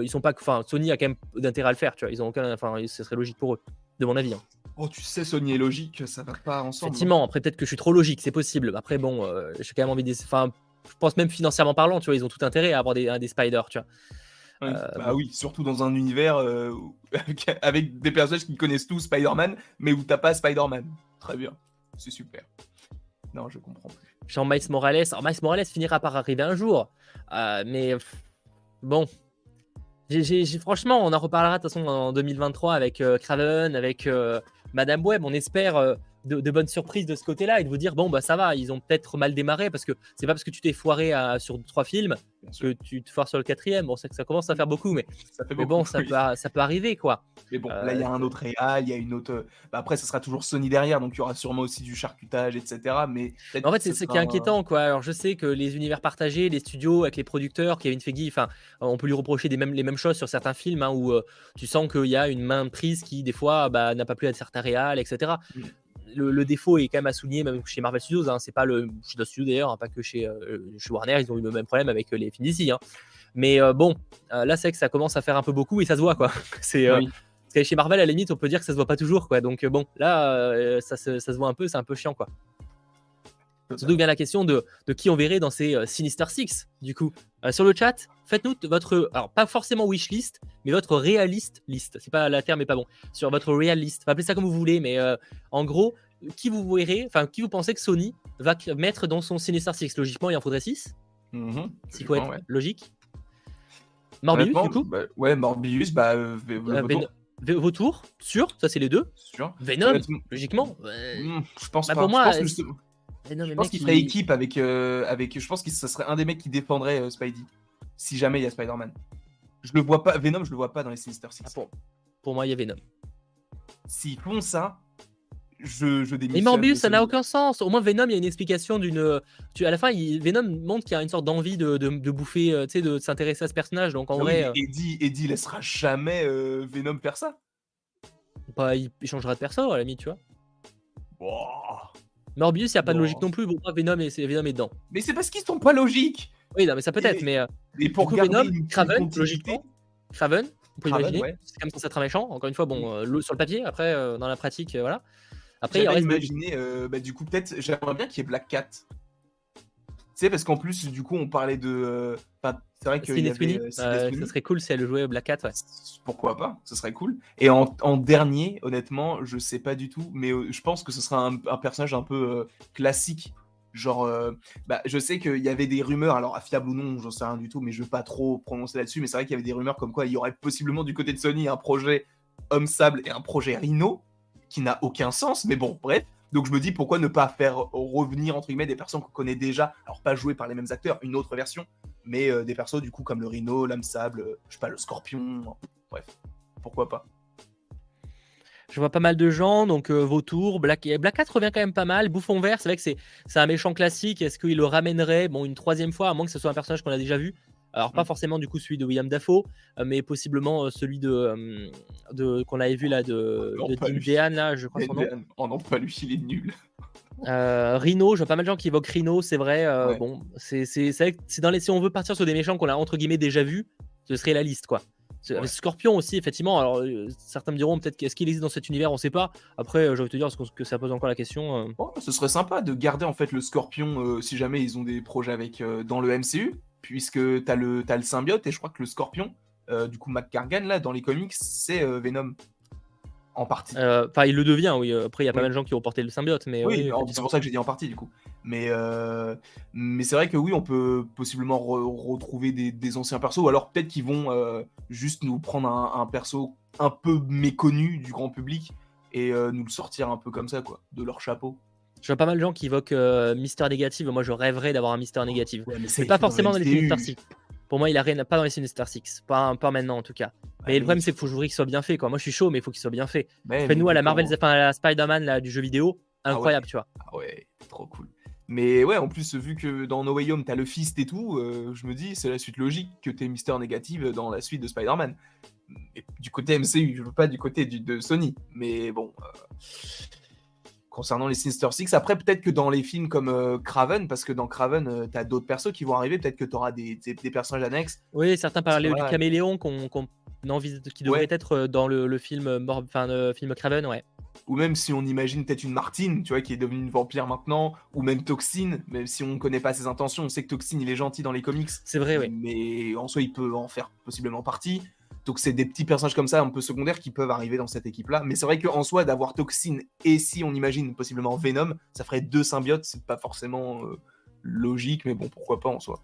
Ils sont pas, enfin, Sony a quand même d'intérêt à le faire, tu vois. Ils ont aucun, enfin, ce serait logique pour eux, de mon avis. hein. Oh, tu sais, Sony et logique, ça va pas ensemble. Effectivement, après peut-être que je suis trop logique, c'est possible. Après bon, euh, j'ai quand même envie de, enfin, je pense même financièrement parlant, tu vois, ils ont tout intérêt à avoir des, des spiders, tu vois. Oui, Euh, bah oui, surtout dans un univers euh, avec, avec des personnages qui connaissent tous Spider-Man, mais où t'as pas Spider-Man. Très bien, c'est super. Non, je comprends plus. Jean Miles Morales. Alors Miles Morales finira par arriver un jour, Euh, mais bon. J'ai- franchement, on en reparlera de toute façon en 2023 avec euh, Craven, avec euh, Madame Web. On espère euh, de, de bonnes surprises de ce côté-là et de vous dire bon bah ça va, ils ont peut-être mal démarré parce que c'est pas parce que tu t'es foiré à- sur trois films que tu te foires sur le quatrième. Bon, c'est que ça commence à faire beaucoup, mais, Ça fait mais beaucoup, bon, ça oui. peut, ça peut arriver quoi. Mais bon, Euh, là, il y a un autre réal, il y a une autre. Bah, après, ça sera toujours Sony derrière, donc il y aura sûrement aussi du charcutage, etc. Mais En fait, c'est ce qui est inquiétant, quoi. Alors, je sais que les univers partagés, les studios avec les producteurs, Kevin Feige, enfin, on peut lui reprocher des mêmes, les mêmes choses sur certains films hein, où euh, tu sens qu'il y a une main prise qui, des fois, bah, n'a pas plu à certains réals, etc. Mm. Le, le défaut est quand même à souligner, même chez Marvel Studios. Hein, c'est pas le chez d'autres studios d'ailleurs, hein, pas que chez, euh, chez Warner, ils ont eu le même problème avec euh, les films d'ici. Hein. Mais euh, bon, là, c'est que ça commence à faire un peu beaucoup et ça se voit, quoi. C'est Oui. chez Marvel, à la limite, on peut dire que ça se voit pas toujours, quoi. Donc bon, là, ça, se, ça se voit un peu, c'est un peu chiant, quoi. Surtout vient la question de, de qui on verrait dans ces euh, Sinister Six, du coup. Euh, sur le chat, faites-nous votre, alors pas forcément wishlist, mais votre réaliste list. C'est pas la terme est pas bon. Sur votre real list, Enfin, appelez ça comme vous voulez, mais euh, en gros, qui vous verrez, enfin qui vous pensez que Sony va mettre dans son Sinister Six? Logiquement, il en faudrait 6 Mhm, s'il faut être logiquement, ouais. logique. Morbius, du coup? bah, Ouais, Morbius, bah. euh, v- le Euh, retour, Ven- V- Vautour, sûr, ça c'est les deux. sûr. Venom, logiquement. hmm, je pense Bah, pas. pour moi, je pense, je pense qu'il ferait ils- équipe avec, euh, avec. Je pense que ce serait un des mecs qui défendrait euh, Spidey. Si jamais il y a Spider-Man. Je le vois pas. Venom, je le vois pas dans les Sinister Six. Ah, pour, pour moi, il y a Venom. S'ils font ça, je, je Mais démissionne. Morbius, de ça n'a aucun sens. Au moins, Venom, il y a une explication d'une. Tu, à la fin, il- Venom montre qu'il y a une sorte d'envie de, de, de bouffer, euh, tu sais, de s'intéresser à ce personnage. Donc en vrai, mais euh, Eddie, Eddie laissera jamais Venom faire ça. bah, il, il changera de perso à la limite, tu vois. Wouah. Morbius, il n'y a pas de Bon. logique non plus. Pour moi, Venom est, c'est- Venom est dedans. Mais c'est parce qu'ils sont pas logiques. Oui, non, mais ça peut être. Mais euh, Et pour coup, garder Venom, continuité- logiquement, Craven, on peut imaginer. ouais. C'est même censé être un méchant. Encore une fois, bon, euh, sur le papier, après, euh, dans la pratique, euh, voilà. Après, il reste. imaginé, euh, bah, du coup, peut-être, j'aimerais bien qu'il y ait Black Cat. Tu sais, parce qu'en plus, du coup, on parlait de. euh, enfin, c'est vrai Sydney avait. Sweeney, euh, euh, Sweeney. ça serait cool si elle jouait Black Cat, ouais. Pourquoi pas Ce serait cool. Et en, en dernier, honnêtement, je sais pas du tout, mais euh, je pense que ce sera un, un personnage un peu euh, classique. Genre, euh, bah, je sais qu'il y avait des rumeurs, alors fiable ou non, j'en sais rien du tout, mais je veux pas trop prononcer là-dessus, mais c'est vrai qu'il y avait des rumeurs comme quoi il y aurait possiblement du côté de Sony un projet Homme Sable et un projet Rhino, qui n'a aucun sens, mais bon, bref. Donc je me dis pourquoi ne pas faire revenir entre guillemets des personnes qu'on connaît déjà, alors pas jouées par les mêmes acteurs, une autre version, mais euh, des persos du coup comme le Rhino, l'Homme Sable, euh, je sais pas, le Scorpion, bref, pourquoi pas. Je vois pas mal de gens, donc euh, Vautour, Black, Black Cat revient quand même pas mal. Bouffon vert, c'est vrai que c'est c'est un méchant classique. Est-ce qu'il le ramènerait bon, une troisième fois, à moins que ce soit un personnage qu'on a déjà vu? Alors, pas Mm. forcément du coup celui de William Dafoe, euh, mais possiblement euh, celui de, euh, de qu'on avait vu là de, Non, de Dean là, je crois son nom. Oh non, pas lui, il est nul. Euh, Rhino, je vois pas mal de gens qui évoquent Rhino, c'est vrai. euh, Ouais. Bon, c'est dans les si on veut partir sur des méchants qu'on a entre guillemets déjà vus, ce serait la liste quoi. Ouais. Scorpion aussi, effectivement. Alors, euh, certains me diront peut-être qu'est-ce qu'il existe dans cet univers, on sait pas. Après, euh, je vais te dire parce que- ça pose encore la question. euh. Oh, ce serait sympa de garder en fait le Scorpion si jamais ils ont des projets avec dans le MCU, puisque t'as le as le symbiote et je crois que le Scorpion, du coup McCargan là dans les comics, c'est Venom. En partie. Euh, enfin, il le devient, oui. Après, il y a pas mal de gens qui ont porté le symbiote, mais oui, c'est pour ça que j'ai dit en partie du coup. Mais, euh, mais c'est vrai que oui, on peut possiblement retrouver des, anciens persos, ou alors peut-être qu'ils vont euh, juste nous prendre un, perso un peu méconnu du grand public et nous le sortir un peu comme ça, quoi, de leur chapeau. Je vois pas mal de gens qui évoquent Mister Négative. Moi, je rêverais d'avoir un Mister Négative. c'est pas forcément dans les Sinister Pour moi, il a rien, pas dans les Sinister Six. Pas, pas maintenant, en tout cas. mais le problème, c'est qu'il faut jouer qu'il soit bien fait. Quoi. Moi, je suis chaud, mais il faut qu'il soit bien fait. Fais-nous à la Marvel, enfin, à la Spider-Man du jeu vidéo, ah incroyable, tu vois. Ah ouais, trop cool. Mais ouais, en plus, vu que dans No Way Home, t'as le fist et tout, euh, je me dis, c'est la suite logique que t'aies Mister Négative dans la suite de Spider-Man. Du côté MCU, je veux pas du côté de Sony. Mais bon. Euh, concernant les Sinister Six, après, peut-être que dans les films comme euh, Craven, parce que dans Craven, t'as d'autres persos qui vont arriver, peut-être que t'auras des, des, personnages annexes. Oui, certains parlaient du caméléon qu'on, qui devrait être dans le, film, enfin, le film Craven, ouais ou même si on imagine peut-être une Martine, tu vois, qui est devenue une vampire maintenant, ou même Toxine, même si on ne connaît pas ses intentions, on sait que Toxine, il est gentil dans les comics. C'est vrai, oui. Mais en soi, il peut en faire possiblement partie. Donc c'est des petits personnages comme ça, un peu secondaires, qui peuvent arriver dans cette équipe-là. Mais c'est vrai qu'en soi, d'avoir Toxine et si on imagine possiblement Venom, ça ferait deux symbiotes, c'est pas forcément euh, logique, mais bon, pourquoi pas en soi.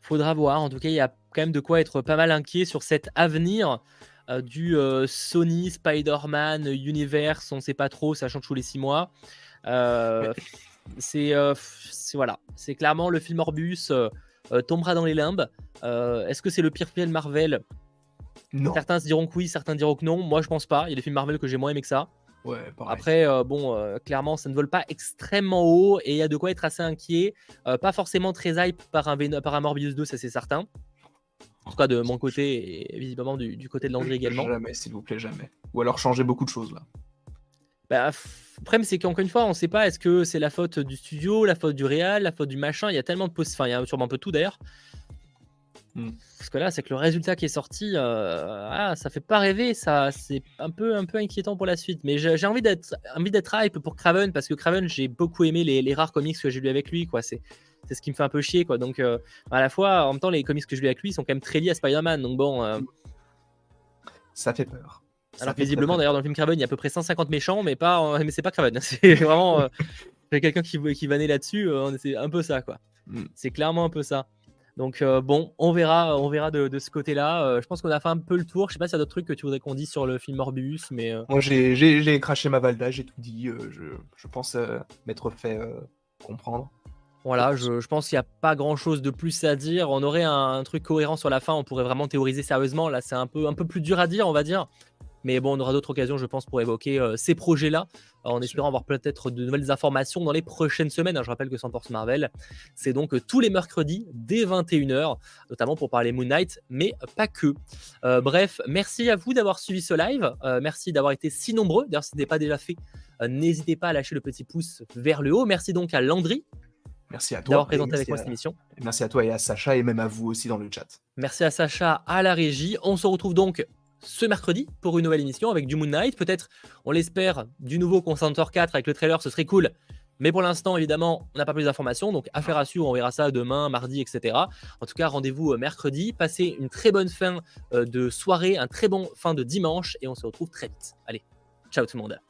Faudra voir. En tout cas, il y a quand même de quoi être pas mal inquiet sur cet avenir. Euh, du euh, Sony Spider-Man Universe, on sait pas trop, ça change tous les six mois. C'est voilà, c'est clairement le film Orbus tombera dans les limbes. Est-ce que c'est le pire film Marvel? Non. Certains se diront que oui, certains diront que non. Moi, je pense pas. Il y a des films Marvel que j'ai moins aimé que ça. Ouais, Après, bon, clairement, ça ne vole pas extrêmement haut et il y a de quoi être assez inquiet. pas forcément très hype par un, par un Morbius 2, ça c'est certain. En tout cas, de mon côté et visiblement du, côté de Landry également. Jamais, s'il vous plaît, jamais. Ou alors changer beaucoup de choses là. Bah, le problème, c'est qu'encore une fois, on ne sait pas est-ce que c'est la faute du studio, la faute du réal, la faute du machin. Il y a tellement de Enfin, il y a sûrement un peu tout d'ailleurs. Hmm. Parce que là, c'est que le résultat qui est sorti, euh, ah, ça fait pas rêver, ça, c'est un peu, un peu inquiétant pour la suite. Mais j'ai envie d'être, envie d'être hype pour Craven parce que Craven, j'ai beaucoup aimé les, les, rares comics que j'ai lu avec lui, quoi. C'est, c'est ce qui me fait un peu chier, quoi. Donc, euh, à la fois, en même temps, les comics que je lis avec lui sont quand même très liés à Spider-Man. Donc, bon. Euh, ça fait peur. Alors, visiblement, d'ailleurs, dans le film Craven, il y a à peu près 150 méchants, mais, pas, mais c'est pas Craven. C'est vraiment. Euh, quelqu'un qui, qui va là-dessus, c'est un peu ça, quoi. Hmm. C'est clairement un peu ça. Donc bon, on verra, on verra de, ce côté-là. je pense qu'on a fait un peu le tour. Je sais pas s'il y a d'autres trucs que tu voudrais qu'on dise sur le film Morbius, mais moi j'ai craché ma Valda, j'ai tout dit. Je, je, pense m'être fait comprendre. Voilà, je, pense qu'il n'y a pas grand chose de plus à dire. On aurait un, truc cohérent sur la fin, on pourrait vraiment théoriser sérieusement. Là, c'est un peu, un peu plus dur à dire, on va dire. Mais bon, on aura d'autres occasions, je pense, pour évoquer euh, ces projets-là, en espérant avoir peut-être de nouvelles informations dans les prochaines semaines. Je rappelle que 100% Marvel, c'est donc euh, tous les mercredis dès 21h, notamment pour parler Moon Knight, mais pas que. Euh, bref, merci à vous d'avoir suivi ce live. merci d'avoir été si nombreux. D'ailleurs, si ce n'est pas déjà fait, n'hésitez pas à lâcher le petit pouce vers le haut. Merci donc à Landry Merci à toi. D'avoir présenté avec moi cette émission. Merci à toi et à Sacha et même à vous aussi dans le chat. Merci à Sacha à la régie. On se retrouve donc ce mercredi pour une nouvelle émission avec du Moon Knight. Peut-être, on l'espère, du nouveau Concentor 4 avec le trailer, ce serait cool. Mais pour l'instant, évidemment, on n'a pas plus d'informations. Donc, affaire à suivre, on verra ça demain, mardi, etc. En tout cas, rendez-vous euh, mercredi. Passez une très bonne fin euh, de soirée, un très bon fin de dimanche. Et on se retrouve très vite. Allez, ciao tout le monde.